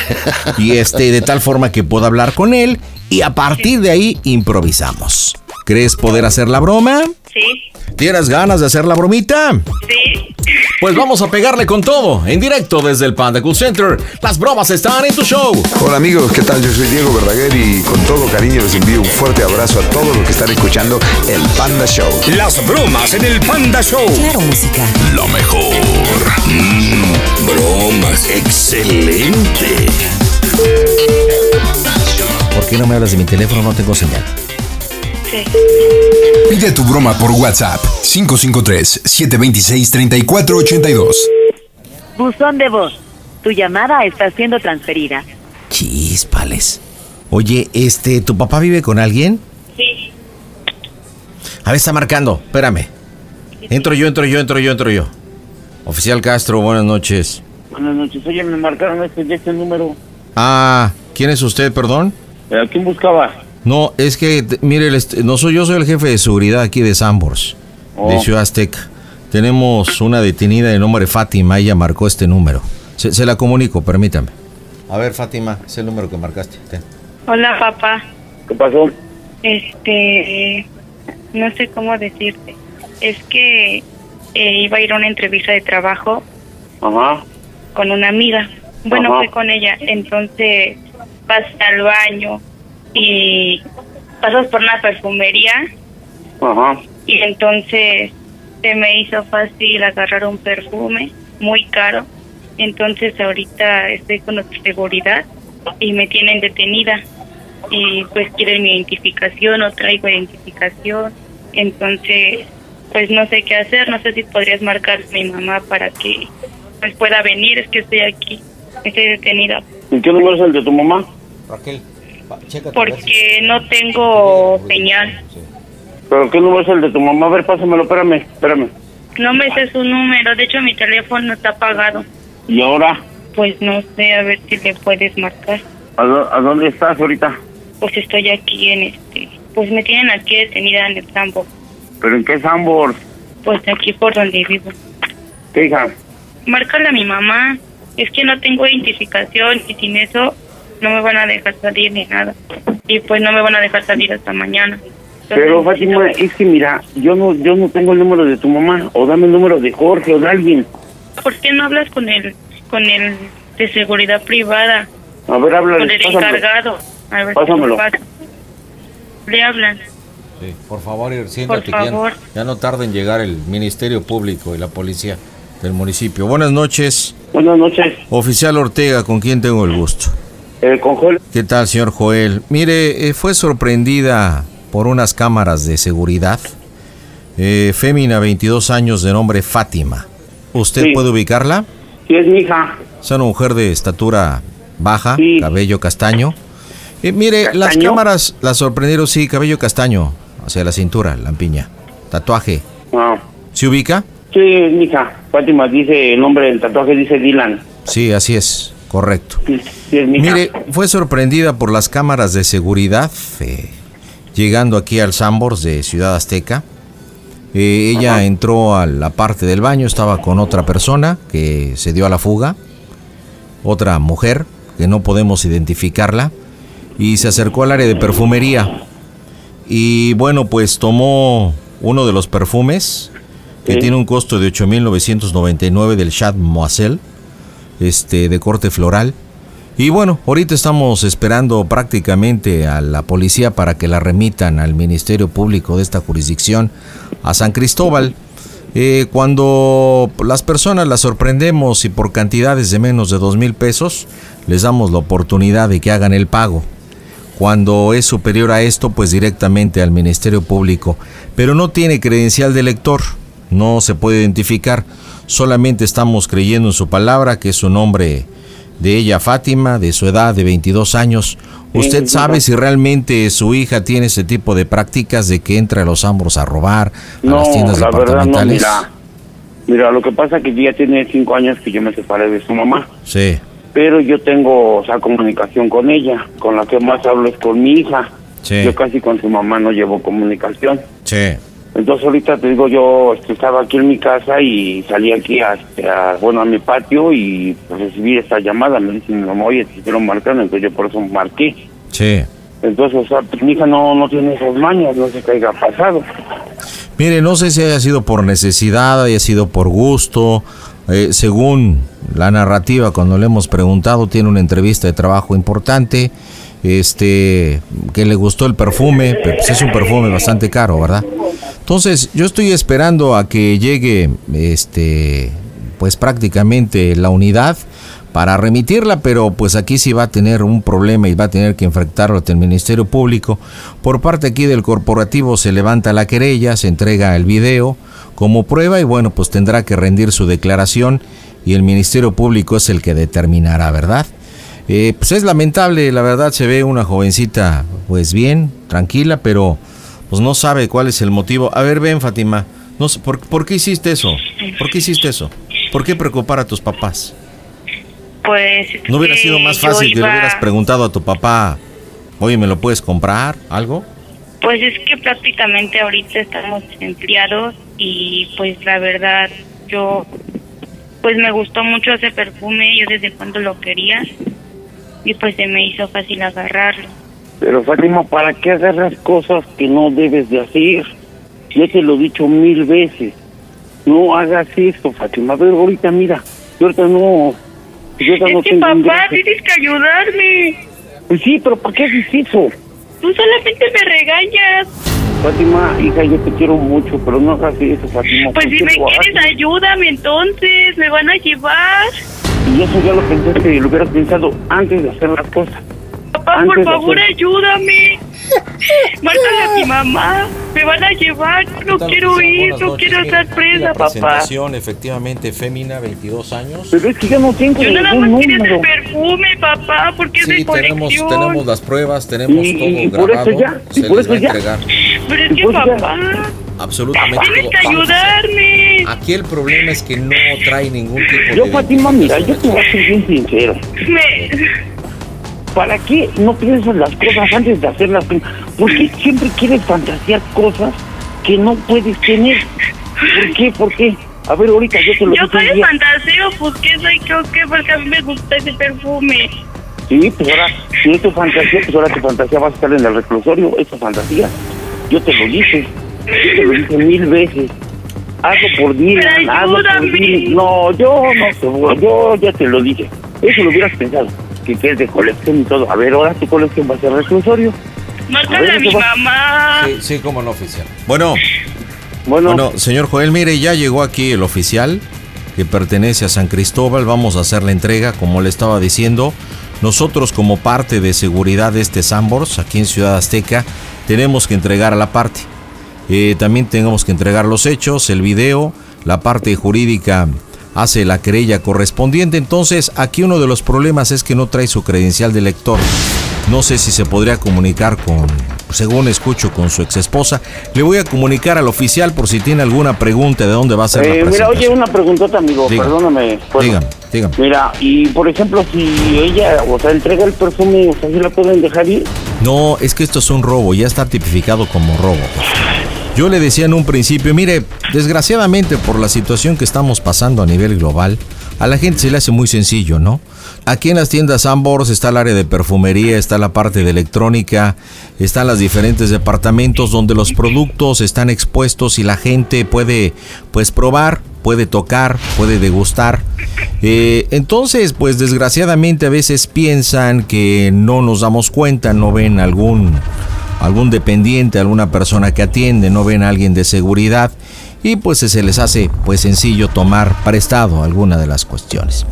B: y este de tal forma que pueda hablar con él y a partir de ahí improvisamos. ¿Crees poder hacer la broma?
G: Sí,
B: ¿Tienes ganas de hacer la bromita?
G: sí.
B: Pues vamos a pegarle con todo, en directo desde el Panda Cool Center. Las bromas están en tu show.
H: Hola amigos, ¿qué tal? Yo soy Diego Verdaguer y con todo cariño les envío un fuerte abrazo a todos los que están escuchando el Panda Show.
E: Las bromas en el Panda Show.
A: Claro, música.
E: Lo mejor. Mm, bromas. Excelente.
B: ¿Por qué no me hablas de mi teléfono? No tengo señal.
I: Pide tu broma por WhatsApp 553-726-3482.
J: Buzón de voz. Tu llamada está siendo transferida.
B: Chispales. Oye, este, ¿tu papá vive con alguien?
G: Sí.
B: A ver, está marcando. Espérame. Entro yo, entro yo, entro yo, entro yo. Oficial Castro, buenas noches.
K: Buenas noches. Oye, me marcaron este, este número.
B: Ah, ¿quién es usted, perdón?
K: ¿A quién buscaba?
B: No, es que, mire, no soy yo, soy el jefe de seguridad aquí de Sambors, de
K: Oh.
B: Ciudad Azteca. Tenemos una detenida de nombre Fátima, ella marcó este número. Se, se la comunico, permítame. A ver, Fátima, es el número que marcaste. ten.
G: Hola, papá.
K: ¿Qué pasó?
G: Este, no sé cómo decirte. Es que eh, iba a ir a una entrevista de trabajo
K: Ajá.
G: con una amiga. Bueno,
K: Ajá.
G: fui con ella. Entonces vas al baño y pasas por una perfumería
K: Ajá.
G: y entonces se me hizo fácil agarrar un perfume muy caro. Entonces ahorita estoy con nuestra seguridad y me tienen detenida y pues quieren mi identificación o traigo identificación. Entonces pues no sé qué hacer, no sé si podrías marcar a mi mamá para que pues pueda venir, es que estoy aquí, estoy detenida
K: ¿Y qué número es el de tu mamá?
B: Raquel,
G: porque no tengo señal.
K: ¿Pero qué número es el de tu mamá? A ver, pásamelo, espérame, espérame.
G: No me sé su número, de hecho mi teléfono está apagado.
K: ¿Y ahora?
G: Pues no sé, a ver si le puedes marcar.
K: ¿A, dó- a dónde estás ahorita?
G: Pues estoy aquí en este, pues me tienen aquí detenida en el campo,
K: ¿Pero en qué Sambor?
G: pues aquí por donde vivo.
K: ¿Qué hija?
G: Márcale a mi mamá, es que no tengo identificación y sin eso no me van a dejar salir ni nada. Y pues no me van a dejar salir hasta mañana.
K: Pero Fátima, es que mira, yo no, yo no tengo el número de tu mamá. O dame el número de Jorge o de alguien.
G: ¿Por qué no hablas con el, con el de seguridad privada?
K: A ver, háblale.
G: Con el
K: pásamelo.
G: encargado. A ver
K: Pásamelo.
G: Le hablan.
B: Sí, por favor, ir, siéntate.
G: Por
B: que ya-
G: favor.
B: Ya, no tarda en llegar el Ministerio Público y la policía del municipio. Buenas noches.
K: Buenas noches.
B: Oficial Ortega, ¿con quién tengo el gusto?
K: Eh, con Joel.
B: ¿Qué tal, señor Joel? Mire, eh, fue sorprendida por unas cámaras de seguridad. Eh, fémina, 22 años, de nombre Fátima. ¿Usted
K: Sí.
B: puede ubicarla?
K: Sí, es mi hija.
B: Es una mujer de estatura baja,
K: Sí.
B: cabello castaño. Eh, mire, las cámaras la sorprendieron, sí, cabello castaño, hacia la cintura, lampiña. Tatuaje.
K: Ah.
B: ¿Se ubica?
K: Sí, es mi hija. Fátima dice, el nombre del tatuaje dice Dylan.
B: Sí, así es, correcto.
K: Sí, sí, es mi hija.
B: Mire, fue sorprendida por las cámaras de seguridad eh, llegando aquí al Sambors de Ciudad Azteca. Eh, ella entró a la parte del baño, estaba con otra persona que se dio a la fuga, otra mujer que no podemos identificarla, y se acercó al área de perfumería. Y bueno, pues tomó uno de los perfumes que
K: Sí.
B: tiene un costo de 8.999 del Chat Moiselle, este, de corte floral. Y bueno, ahorita estamos esperando prácticamente a la policía para que la remitan al Ministerio Público de esta jurisdicción, a San Cristóbal. Eh, cuando las personas las sorprendemos y por cantidades de menos de dos mil pesos, les damos la oportunidad de que hagan el pago. Cuando es superior a esto, pues directamente al Ministerio Público. Pero no tiene credencial de lector, no se puede identificar. Solamente estamos creyendo en su palabra, que es su nombre de ella, Fátima, de su edad de 22 años. ¿Usted
K: Sí,
B: sabe si realmente su hija tiene ese tipo de prácticas de que entra a los ambos a robar, a
K: No,
B: las tiendas
K: la verdad no,
B: departamentales?
K: mira. Mira, lo que pasa es que ya tiene cinco años que yo me separé de su mamá.
B: Sí,
K: Pero yo tengo, o sea, comunicación con ella. Con la que más hablo es con mi hija.
B: Sí.
K: Yo casi con su mamá no llevo comunicación.
B: sí.
K: Entonces ahorita te digo, yo este, estaba aquí en mi casa y salí aquí a, a, bueno, a mi patio y pues, recibí esta llamada. Me dicen, mamá, oye, te hicieron marcando, entonces yo por eso marqué.
B: Sí.
K: Entonces, o sea, pues, mi hija no, no tiene esas mañas, no sé qué haya pasado.
B: Mire, no sé si haya sido por necesidad, haya sido por gusto. Eh, según la narrativa, cuando le hemos preguntado, tiene una entrevista de trabajo importante. Este, que le gustó el perfume, pero pues es un perfume bastante caro, ¿verdad? Entonces, yo estoy esperando a que llegue, este, pues prácticamente la unidad para remitirla, pero pues aquí sí va a tener un problema y va a tener que enfrentarlo ante el Ministerio Público. Por parte aquí del corporativo se levanta la querella, se entrega el video como prueba y bueno, pues tendrá que rendir su declaración y el Ministerio Público es el que determinará, ¿verdad? Eh, pues es lamentable, la verdad se ve una jovencita pues bien, tranquila, pero pues no sabe cuál es el motivo. A ver, ven Fátima, no sé, ¿por, ¿por qué hiciste eso? ¿Por qué hiciste eso? ¿Por qué preocupar a tus papás?
G: Pues.
B: ¿No hubiera sido más fácil que le hubieras preguntado a tu papá, oye, ¿me lo puedes comprar? ¿Algo?
G: Pues es que prácticamente ahorita estamos empleados y pues la verdad yo pues me gustó mucho ese perfume, yo desde cuando lo quería y pues se me hizo fácil agarrarlo.
K: Pero Fátima, ¿para qué agarras cosas que no debes de hacer? Ya te lo he dicho mil veces. No hagas esto, Fátima. A ver, ahorita mira, yo ahorita no... Yo ahorita no
G: Es que
K: tengo
G: papá, tienes que ayudarme.
K: Pues sí, pero ¿para qué haces eso?
G: Tú solamente me regañas.
K: Fátima, hija, yo te quiero mucho, pero no hagas eso, Fátima.
G: Pues
K: ¿por
G: si me quieres, ayúdame entonces, me van a llevar.
K: Y eso ya lo pensaste, lo hubieras pensado antes de hacer las cosas.
G: Papá,
K: Antes
G: por favor,
K: hacer-
G: ayúdame. Márcale a mi mamá, me van a llevar, no quiero ir, no quiero estar presa, papá.
B: efectivamente, fémina, 22 años.
K: Pero es que yo no tengo
G: Yo nada más quería
K: número.
G: ese perfume, papá, porque es
B: Sí,
G: de
B: tenemos,
G: colección.
B: tenemos las pruebas, tenemos
K: Y-
B: todo
K: y- y por
B: grabado.
K: eso ya, y
B: se
K: por
B: les
K: eso
B: va a
K: ya.
B: entregar
G: Pero es
K: Y
G: que
K: ya.
G: papá,
B: absolutamente
G: tienes
B: todo.
G: que
B: Vamos.
G: ayudarme.
B: Aquí el problema es que no trae ningún tipo
K: Yo,
B: de...
K: Fátima, mira, yo te voy a ser bien sincero.
G: Me...
K: ¿Para qué no piensas las cosas antes de hacerlas? ¿Por qué siempre quieres fantasear cosas que no puedes tener? ¿Por qué? ¿Por qué? A ver, ahorita yo te lo
G: Yo soy fantaseo, pues que soy creo que porque a mí me gusta ese perfume.
K: Sí, pues ahora, si es tu fantasía, pues ahora tu fantasía va a estar en el reclusorio, es tu fantasía. Yo te lo dije, yo te lo dije mil veces. Hazlo por Dylan, hazlo por. Dylan. No, yo no te voy, yo ya te lo dije. Eso lo hubieras pensado, que, que es de colección y todo. A ver, ahora tu colección va a ser reclusorio.
G: Márcale
K: A
G: a mi mamá.
B: Sí, sí, como no oficial. Bueno,
K: Bueno,
B: bueno, señor Joel, mire, ya llegó aquí el oficial que pertenece a San Cristóbal. Vamos a hacer la entrega, como le estaba diciendo. Nosotros como parte de seguridad de este Sambors, aquí en Ciudad Azteca, tenemos que entregar a la parte. Eh, también tenemos que entregar los hechos, el video, la parte jurídica hace la querella correspondiente. Entonces, aquí uno de los problemas es que no trae su credencial de lector. No sé si se podría comunicar con, según escucho, con su ex esposa. Le voy a comunicar al oficial por si tiene alguna pregunta de dónde va a ser la
K: eh, mira,
B: presentación.
K: oye, una preguntota, amigo,
B: Diga.
K: perdóname. Bueno,
B: Dígame, dígame.
K: Mira, y por ejemplo, si ella, o sea, entrega el perfume, o sea, ¿sí la pueden dejar ir?
B: No, es que esto es un robo, ya está tipificado como robo. Yo le decía en un principio, mire, desgraciadamente por la situación que estamos pasando a nivel global, a la gente se le hace muy sencillo, ¿no? Aquí en las tiendas Ambors está el área de perfumería, está la parte de electrónica, están los diferentes departamentos donde los productos están expuestos y la gente puede pues probar, puede tocar, puede degustar. Eh, entonces, pues desgraciadamente a veces piensan que no nos damos cuenta, no ven algún algún dependiente, alguna persona que atiende, no ven a alguien de seguridad y pues se les hace pues sencillo tomar prestado alguna de las cuestiones.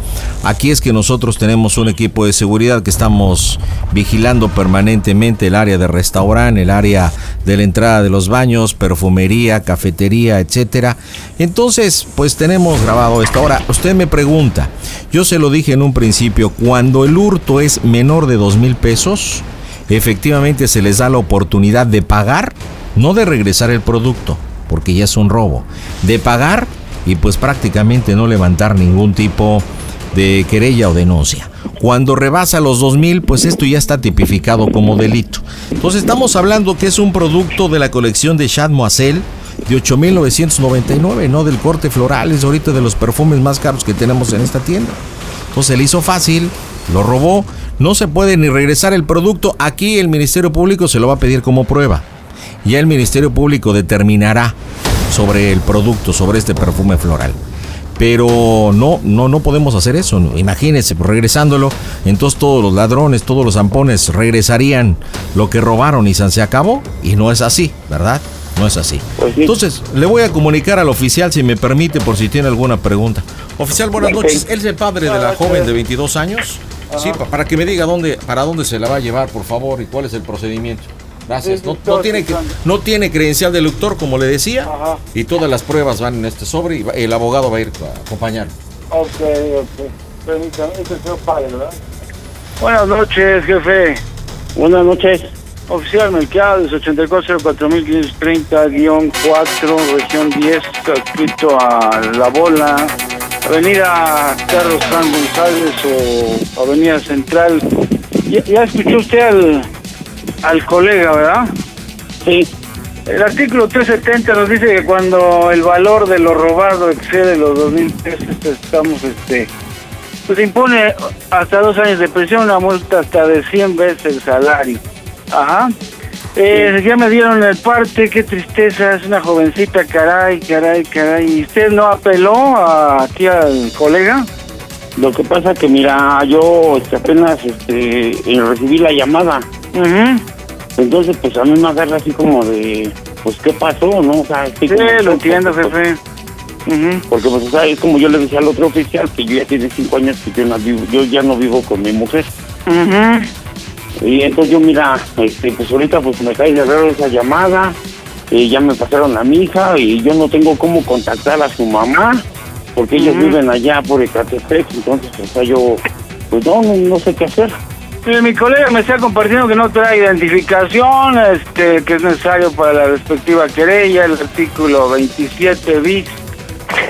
B: Aquí es que nosotros tenemos un equipo de seguridad que estamos vigilando permanentemente el área de restaurante, el área de la entrada de los baños, perfumería, cafetería, etcétera. Entonces, pues tenemos grabado esto. Ahora, usted me pregunta, yo se lo dije en un principio, cuando el hurto es menor de dos mil pesos, efectivamente se les da la oportunidad de pagar, no de regresar el producto, porque ya es un robo, de pagar y pues prácticamente no levantar ningún tipo de querella o denuncia. Cuando rebasa los 2000, pues esto ya está tipificado como delito. Entonces estamos hablando que es un producto de la colección de Chad Moisel de 8999, no del corte floral, es ahorita de los perfumes más caros que tenemos en esta tienda. Entonces le hizo fácil, lo robó, no se puede ni regresar el producto. Aquí el Ministerio Público se lo va a pedir como prueba. Ya el Ministerio Público determinará sobre el producto, sobre este perfume floral. Pero no, no, no podemos hacer eso. Imagínense, pues, regresándolo, entonces todos los ladrones, todos los zampones regresarían lo que robaron y se acabó. Y no es así, ¿verdad? No es así. Entonces, le voy a comunicar al oficial si me permite por si tiene alguna pregunta. Oficial, buenas noches. ¿Él es el padre de la joven de 22 años? Sí, pa- para que me diga dónde, para dónde se la va a llevar, por favor, y cuál es el procedimiento. Gracias. No, no tiene, no tiene credencial de lector, como le decía, y todas las pruebas van en este sobre y va- el abogado va a ir a acompañar.
L: Ok, ok. Permítame, este es el señor padre, ¿verdad? Buenas noches, jefe.
K: Buenas noches.
L: Oficial Melquiades, 84-4530-4, región 10, adscrito a La Bola, Avenida Carlos San González o Avenida Central. Ya, ya escuchó usted al, al colega, ¿verdad?
K: Sí.
L: El artículo 370 nos dice que cuando el valor de lo robado excede los dos mil pesos, estamos, este, pues impone hasta dos años de prisión, una multa hasta de 100 veces el salario. Ajá. Eh, ya me dieron el parte, qué tristeza, es una jovencita, caray, caray, caray. ¿Y usted no apeló a- aquí al colega?
K: Lo que pasa que mira, yo este, apenas este, eh, recibí la llamada. Entonces, pues a mí me agarra así como de, pues, ¿qué pasó, no? O sea,
L: Sí,
K: como
L: lo entiendo,
K: pues,
L: jefe.
K: Porque, pues, o sea, es como yo le decía al otro oficial que yo ya tiene cinco años que yo, no vivo- yo ya no vivo con mi mujer. Y entonces yo, mira, este, pues ahorita pues me cae de raro esa llamada, y ya me pasaron a mi hija y yo no tengo cómo contactar a su mamá, porque ellos viven allá por Ecatepec, entonces, o sea, yo, pues no, no, no sé qué hacer.
L: Mi colega me está compartiendo que no trae identificación, este, que es necesario para la respectiva querella, el artículo 27 bis.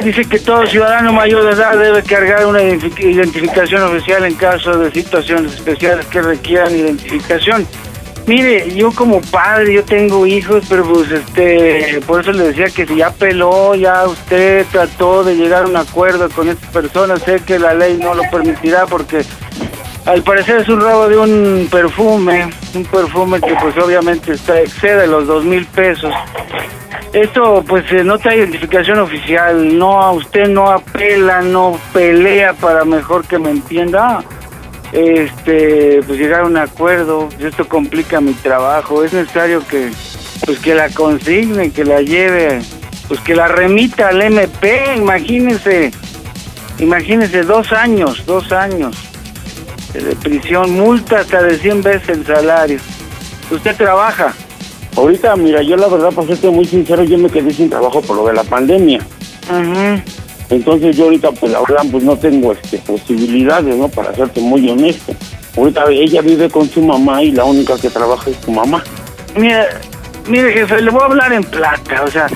L: Dice que todo ciudadano mayor de edad debe cargar una identifi- identificación oficial en caso de situaciones especiales que requieran identificación. Mire, yo como padre, yo tengo hijos, pero pues este, por eso le decía que si ya peló, ya usted trató de llegar a un acuerdo con esta persona, sé que la ley no lo permitirá porque al parecer es un robo de un perfume, un perfume que pues obviamente está excede los dos mil pesos. Esto pues no trae identificación oficial, no usted no apela, no pelea para mejor que me entienda. Este, pues llegar a un acuerdo, esto complica mi trabajo, es necesario que pues que la consigne, que la lleve, pues que la remita al MP, imagínese, imagínese dos años, dos años de prisión, multa hasta de 100 veces el salario. ¿Usted trabaja?
K: Ahorita, mira, yo la verdad, para serte muy sincero, yo me quedé sin trabajo por lo de la pandemia. Entonces yo ahorita, pues la verdad, pues no tengo este, posibilidades, ¿no? Para serte muy honesto. Ahorita ella vive con su mamá y la única que trabaja es su mamá.
L: Mire, mire jefe, le voy a hablar en plata, o sea,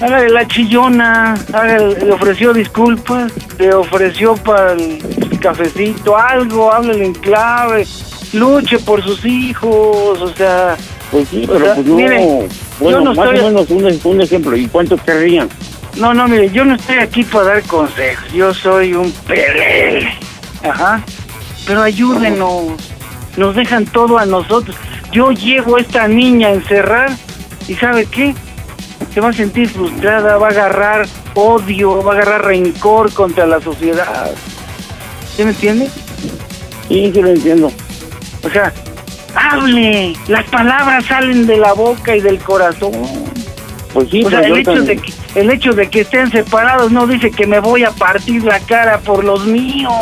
L: hágale la chillona, hágale- le ofreció disculpas, le ofreció para el cafecito, algo, háblele en clave, luche por sus hijos, o sea...
K: Pues sí, pero
L: sea,
K: pues
L: mire,
K: bueno,
L: yo no
K: más
L: estoy-
K: o menos un, un ejemplo. ¿Y cuánto querrían?
L: No, no, mire, yo no estoy aquí para dar consejos. Yo soy un pelele. Ajá. Pero ayúdenos. Nos dejan todo a nosotros. Yo llevo a esta niña a encerrar y ¿sabe qué? Se va a sentir frustrada, va a agarrar odio, va a agarrar rencor contra la sociedad. ¿Sí me entiende?
K: Sí, sí lo entiendo.
L: O sea, hable. Las palabras salen de la boca y del corazón.
K: Pues sí,
L: o sea, el hecho,
K: también-
L: de que, el hecho de que estén separados no dice que me voy a partir la cara por los míos.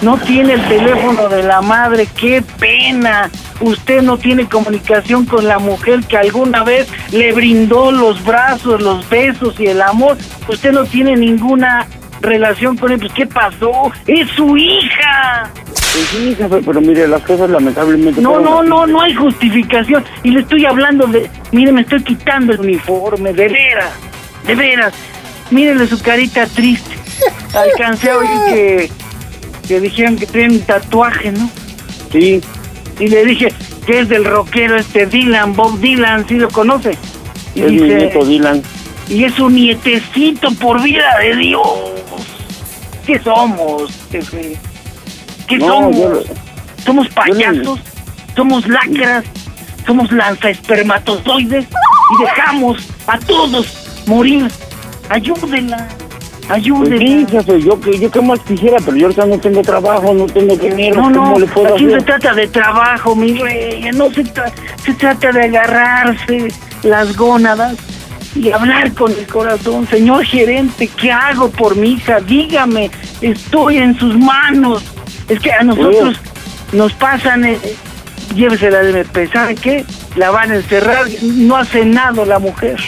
L: No tiene el teléfono de la madre, qué pena. Usted no tiene comunicación con la mujer que alguna vez le brindó los brazos, los besos y el amor. Usted no tiene ninguna relación con él. Pues, ¿qué pasó? ¡Es su hija!
K: Pues sí, jefe, pero mire, las cosas lamentablemente...
L: No, no, no, no hay justificación. Y le estoy hablando de... Mire, me estoy quitando el uniforme, de veras, de veras. Mírele su carita triste. Alcancé a oír que, que dijeron que tiene un tatuaje, ¿no?
K: Sí.
L: Y le dije que es del rockero este Dylan, Bob Dylan, ¿sí lo conoce? Y
K: Es mi nieto Dylan.
L: Y es un nietecito por vida de Dios. ¿Qué somos, jefe? ¿Qué
K: No,
L: somos?
K: yo-
L: ¿Somos payasos? ¿Somos lacras? ¿Somos lanzaespermatozoides? Y dejamos a todos morir. Ayúdenla,
K: Pues
L: ayúdenla.
K: sí, yo, que- yo qué más quisiera, pero yo ahorita no tengo trabajo, no tengo dinero,
L: No, no,
K: ¿cómo le puedo
L: aquí se
K: hacer?
L: trata de trabajo, mi rey. No se, tra- se trata de agarrarse las gónadas y hablar con el corazón. Señor gerente, ¿qué hago por mi hija? Dígame, estoy en sus manos. Es que a nosotros nos pasan, eh, llévesela de MP. ¿Sabe qué? La van a encerrar. No hace nada la mujer.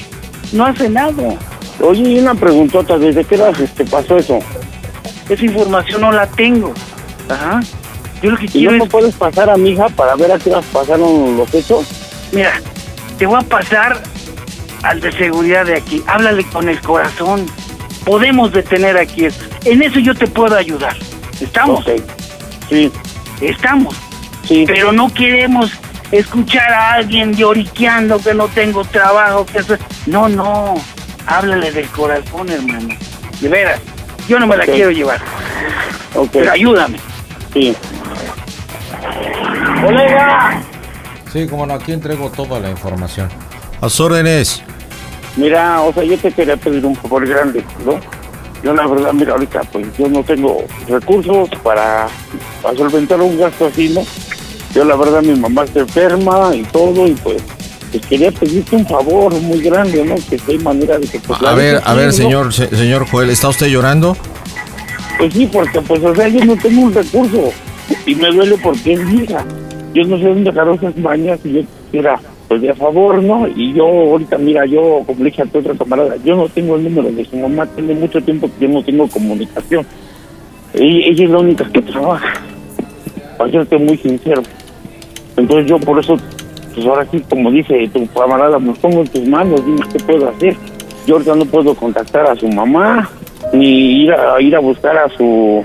L: No hace nada.
K: Oye, y una preguntota, ¿desde qué edad este, pasó eso?
L: Esa información no la tengo. Ajá. Yo lo que
K: ¿Y
L: quiero
K: no
L: es
K: me puedes pasar a mi hija para ver a qué horas pasaron los hechos?
L: Mira, te voy a pasar al de seguridad de aquí. Háblale con el corazón. Podemos detener aquí esto. En eso yo te puedo ayudar. ¿Estamos?
K: Sí.
L: Estamos.
K: Sí.
L: Pero no queremos escuchar a alguien lloriqueando que no tengo trabajo. Que eso... No, no. Háblale del corazón, hermano. De veras. Yo no me la quiero llevar.
K: Ok.
L: Pero ayúdame.
K: Sí.
L: ¡Colega!
B: Sí, como no, aquí entrego toda la información. A sus órdenes.
K: Mira, o sea, yo te quería pedir un favor grande, ¿no? Yo la verdad, mira, ahorita pues yo no tengo recursos para, para solventar un gasto así, ¿no? Yo la verdad, mi mamá está enferma y todo, y pues, pues quería pedirte un favor muy grande, ¿no? Que hay manera de que... Pues,
B: A ver, a ver, señor, se- señor Joel, ¿está usted llorando?
K: Pues sí, porque pues, o sea, yo no tengo un recurso y me duele porque es mi hija. Yo no sé dónde agarró esas mañas y yo quisiera, pues de a favor, ¿no? Y yo ahorita, mira, yo, como le dije a tu otra camarada, yo no tengo el número de su mamá, tiene mucho tiempo que yo no tengo comunicación. Ella, ella es la única que trabaja, para serte muy sincero. Entonces yo por eso, pues ahora sí, como dice tu camarada, me pongo en tus manos, dime qué puedo hacer. Yo ahorita no puedo contactar a su mamá, ni ir a, ir a buscar a su,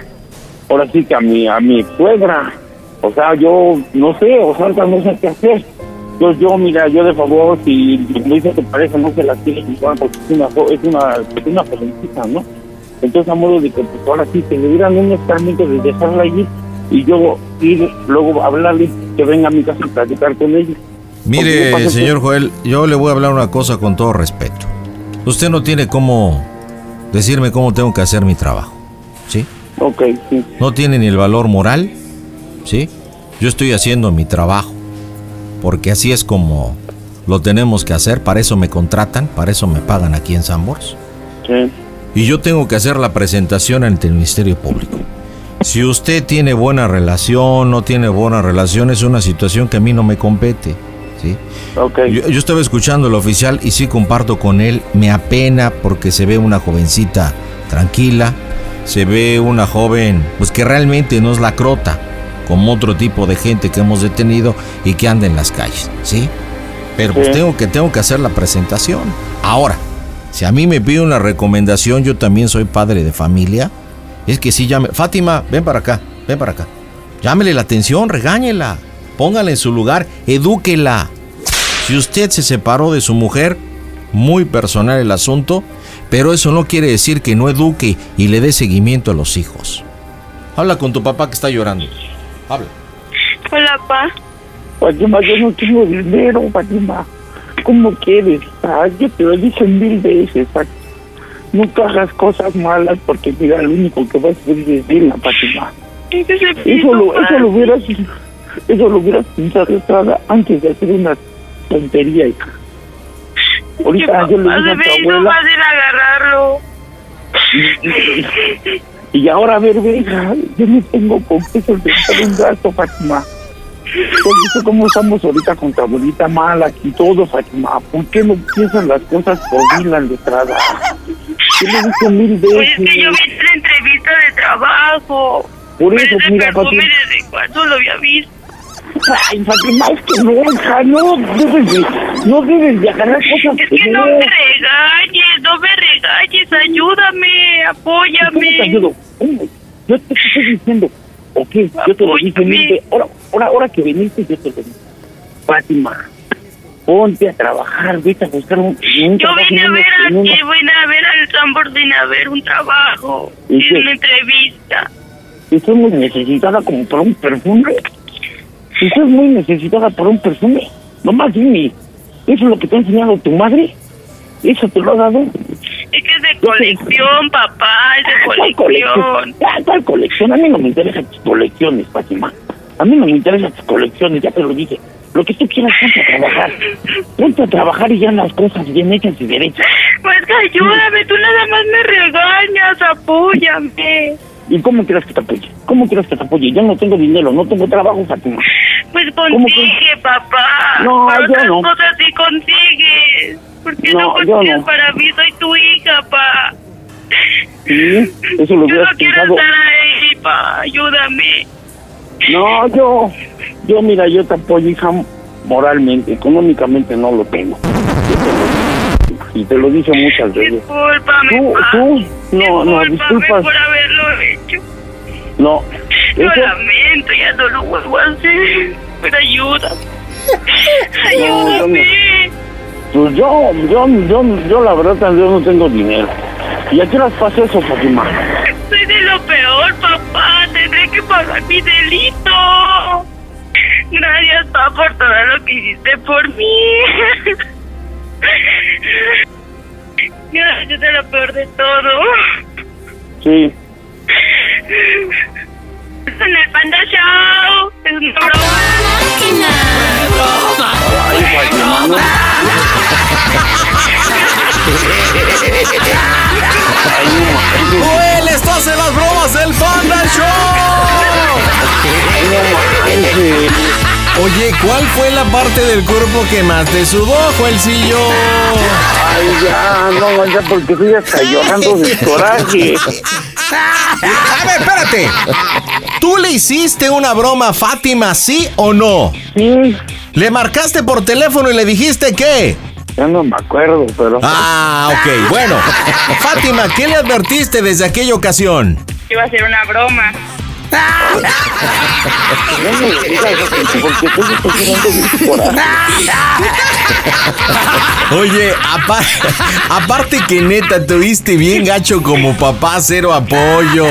K: ahora sí que a mi, a mi suegra. O sea, yo no sé, o sea, no sé qué hacer. Yo, yo, mira, yo de favor, si como dice tu pareja, no se la quiere igual, porque es una, es una, es una jovencita, ¿no? Entonces, a modo de que, pues ahora sí, que le dieran un escarmiento de dejarla allí y yo ir luego a hablarle, que venga a mi casa y platicar con ella.
B: Mire, señor Joel, yo le voy a hablar una cosa con todo respeto. Usted no tiene cómo decirme cómo tengo que hacer mi trabajo, ¿sí?
K: Ok, sí.
B: No tiene ni el valor moral, ¿sí? Yo estoy haciendo mi trabajo, porque así es como lo tenemos que hacer, para eso me contratan, para eso me pagan aquí en Sambors.
K: Sí.
B: Y yo tengo que hacer la presentación ante el Ministerio Público. Si usted tiene buena relación, no tiene buena relación, es una situación que a mí no me compete. ¿sí? Yo, yo estaba escuchando al oficial y sí comparto con él. Me apena porque se ve una jovencita tranquila, se ve una joven pues que realmente no es la crota, como otro tipo de gente que hemos detenido y que anda en las calles, ¿sí? Pero pues tengo que, tengo que hacer la presentación. Ahora, si a mí me pide una recomendación, yo también soy padre de familia, es que sí llame. Fátima, ven para acá, ven para acá. Llámele la atención, regáñela, póngala en su lugar, edúquela. Si usted se separó de su mujer, muy personal el asunto, pero eso no quiere decir que no eduque y le dé seguimiento a los hijos. Habla con tu papá que está llorando. Habla.
G: Hola, pa.
K: Fátima, yo no tengo dinero, Fátima. ¿Cómo quieres? Ah, yo te lo dije mil veces, Fátima. Nunca hagas cosas malas porque mira, lo único que vas a hacer es Dila, Fátima. Eso lo, eso lo hubieras, eso lo hubieras pensado Estrada, antes de hacer una tontería, hija. Ahorita yo le dije a tu
G: Bebé, no
K: abuela,
G: vas a ir a agarrarlo.
K: y ahora a ver, ve, hija, yo no tengo con qué solventar un gasto, Fátima. ¿Tú has visto cómo estamos ahorita con tu abuelita mala aquí todo, Fátima? ¿Por qué no piensan las cosas por Dylan de Estrada? Yo le dije mil
G: Pues es que yo
K: veces.
G: vi la entrevista de trabajo.
K: Por
G: Pero
K: eso,
G: ese
K: mira,
G: perfume
K: Fátima.
G: desde cuándo lo había visto.
K: Ay, Fátima, es que no, hija, no debes de, no debes de agarrar cosas
G: Es que no me regañes, no me regañes, ayúdame,
K: ¿Cómo te
G: apóyame.
K: ayudo? Yo te estoy diciendo, ok, yo te lo dije veces. Ahora, ahora, ahora que viniste, yo te lo dije. Fátima, ponte a trabajar, vete a buscar un, un
G: Yo vine a ver
K: en una-
G: aquí, vine a ver al Sambor, vine a ver un trabajo,
K: ¿Y
G: una entrevista.
K: Estás muy necesitada como para un perfume. Estás muy necesitada para un perfume. Nomás dime, ¿eso es lo que te ha enseñado tu madre? ¿Eso te lo ha dado?
G: Es que es de colección, papá, es de
K: ¿Cuál
G: colección.
K: ¿Cuál colección? A mí no me interesan tus colecciones, Fátima. A mí no me interesan tus colecciones, ya te lo dije. Lo que tú quieras, ponte a trabajar. Ponte a trabajar y ya las cosas bien hechas y derechas.
G: Pues que ayúdame, tú nada más me regañas, apóyame.
K: ¿Y cómo quieres que te apoye? ¿Cómo quieres que te apoye? Yo no tengo dinero, no tengo trabajo, Fátima.
G: Pues
K: ¿Cómo
G: consigue, papá.
K: No,
G: Para
K: yo
G: otras
K: no.
G: cosas sí consigues. ¿Por qué no,
K: No,
G: consigues
K: no.
G: para mí? Soy tu hija, pa.
K: Sí, eso lo
G: Yo no quiero estar ahí, pa. Ayúdame.
K: No, yo, yo mira, yo te apoyo, hija, moralmente, económicamente no lo tengo. Yo te lo- Y te lo dije muchas veces.
G: Discúlpame,
K: Tú,
G: pa.
K: tú, no, no, disculpas.
G: por haberlo hecho.
K: No,
G: Lo
K: eso,
G: lamento, ya no lo vuelvo a hacer. Pero ayuda.
K: No,
G: Ayúdame.
K: pues yo, yo, yo, yo la verdad, yo no tengo dinero. ¿Y a qué las pasa eso, Fátima?
G: Soy de lo peor, papá. Tendré que pagar mi delito. Gracias, papá, por todo lo que hiciste por mí. Gracias de lo peor de todo.
K: Sí,
G: En el Panda Show. Es una broma.
B: ¡Joel, estás en las bromas del Panda Show! Oye, ¿cuál fue la parte del cuerpo que más te sudó, Joelcillo?
K: Ay, ya, no, ya, porque estoy hasta llorando de coraje.
B: A ver, espérate. ¿Tú le hiciste una broma a Fátima, sí o no?
K: Sí.
B: ¿Le marcaste por teléfono y le dijiste qué?
K: Ya no me acuerdo, pero...
B: Ah, ok. Bueno, Fátima, ¿qué le advertiste desde aquella ocasión?
G: Iba a ser una broma.
B: Oye, apa- aparte que neta tuviste bien gacho como papá, cero apoyo,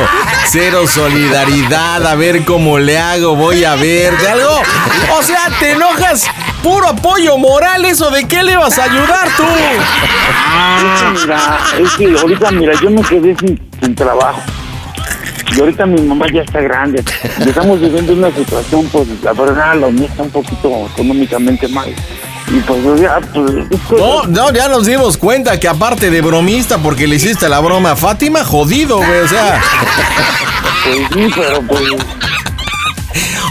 B: cero solidaridad, a ver cómo le hago, voy a ver, ¿de algo? O sea, te enojas, puro apoyo moral, ¿eso de qué le vas a ayudar tú?
K: Es que mira, es que ahorita, mira, yo me quedé sin trabajo. Y ahorita mi mamá ya está grande. Estamos viviendo una situación, pues, la verdad, la mía está un poquito económicamente mal. Y pues, ya, pues...
B: No, no, ya nos dimos cuenta que aparte de bromista porque le hiciste la broma a Fátima, jodido, güey, o sea.
K: Pues sí, pero pues...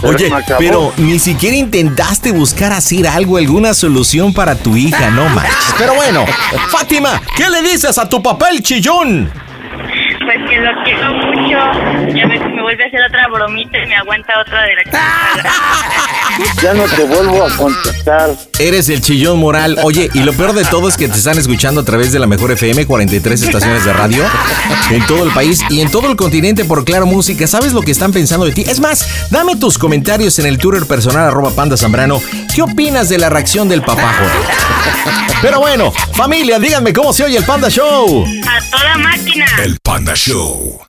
B: Oye, pero ni siquiera intentaste buscar hacer algo, alguna solución para tu hija, no manches. Pero bueno, Fátima, ¿qué le dices a tu papá el chillón?
G: Que lo quiero mucho. Ya me vuelve a hacer otra bromita y me aguanta otra de la que
K: Ya no te vuelvo a contestar.
B: Eres el chillón moral. Oye, y lo peor de todo es que te están escuchando a través de la mejor FM, 43 estaciones de radio en todo el país y en todo el continente por Claro Música. ¿Sabes lo que están pensando de ti? Es más, dame tus comentarios en el Twitter personal arroba panda zambrano. ¿Qué opinas de la reacción del papá? Pero bueno, familia, díganme cómo se oye el Panda Show.
G: A toda máquina.
E: El Panda Show.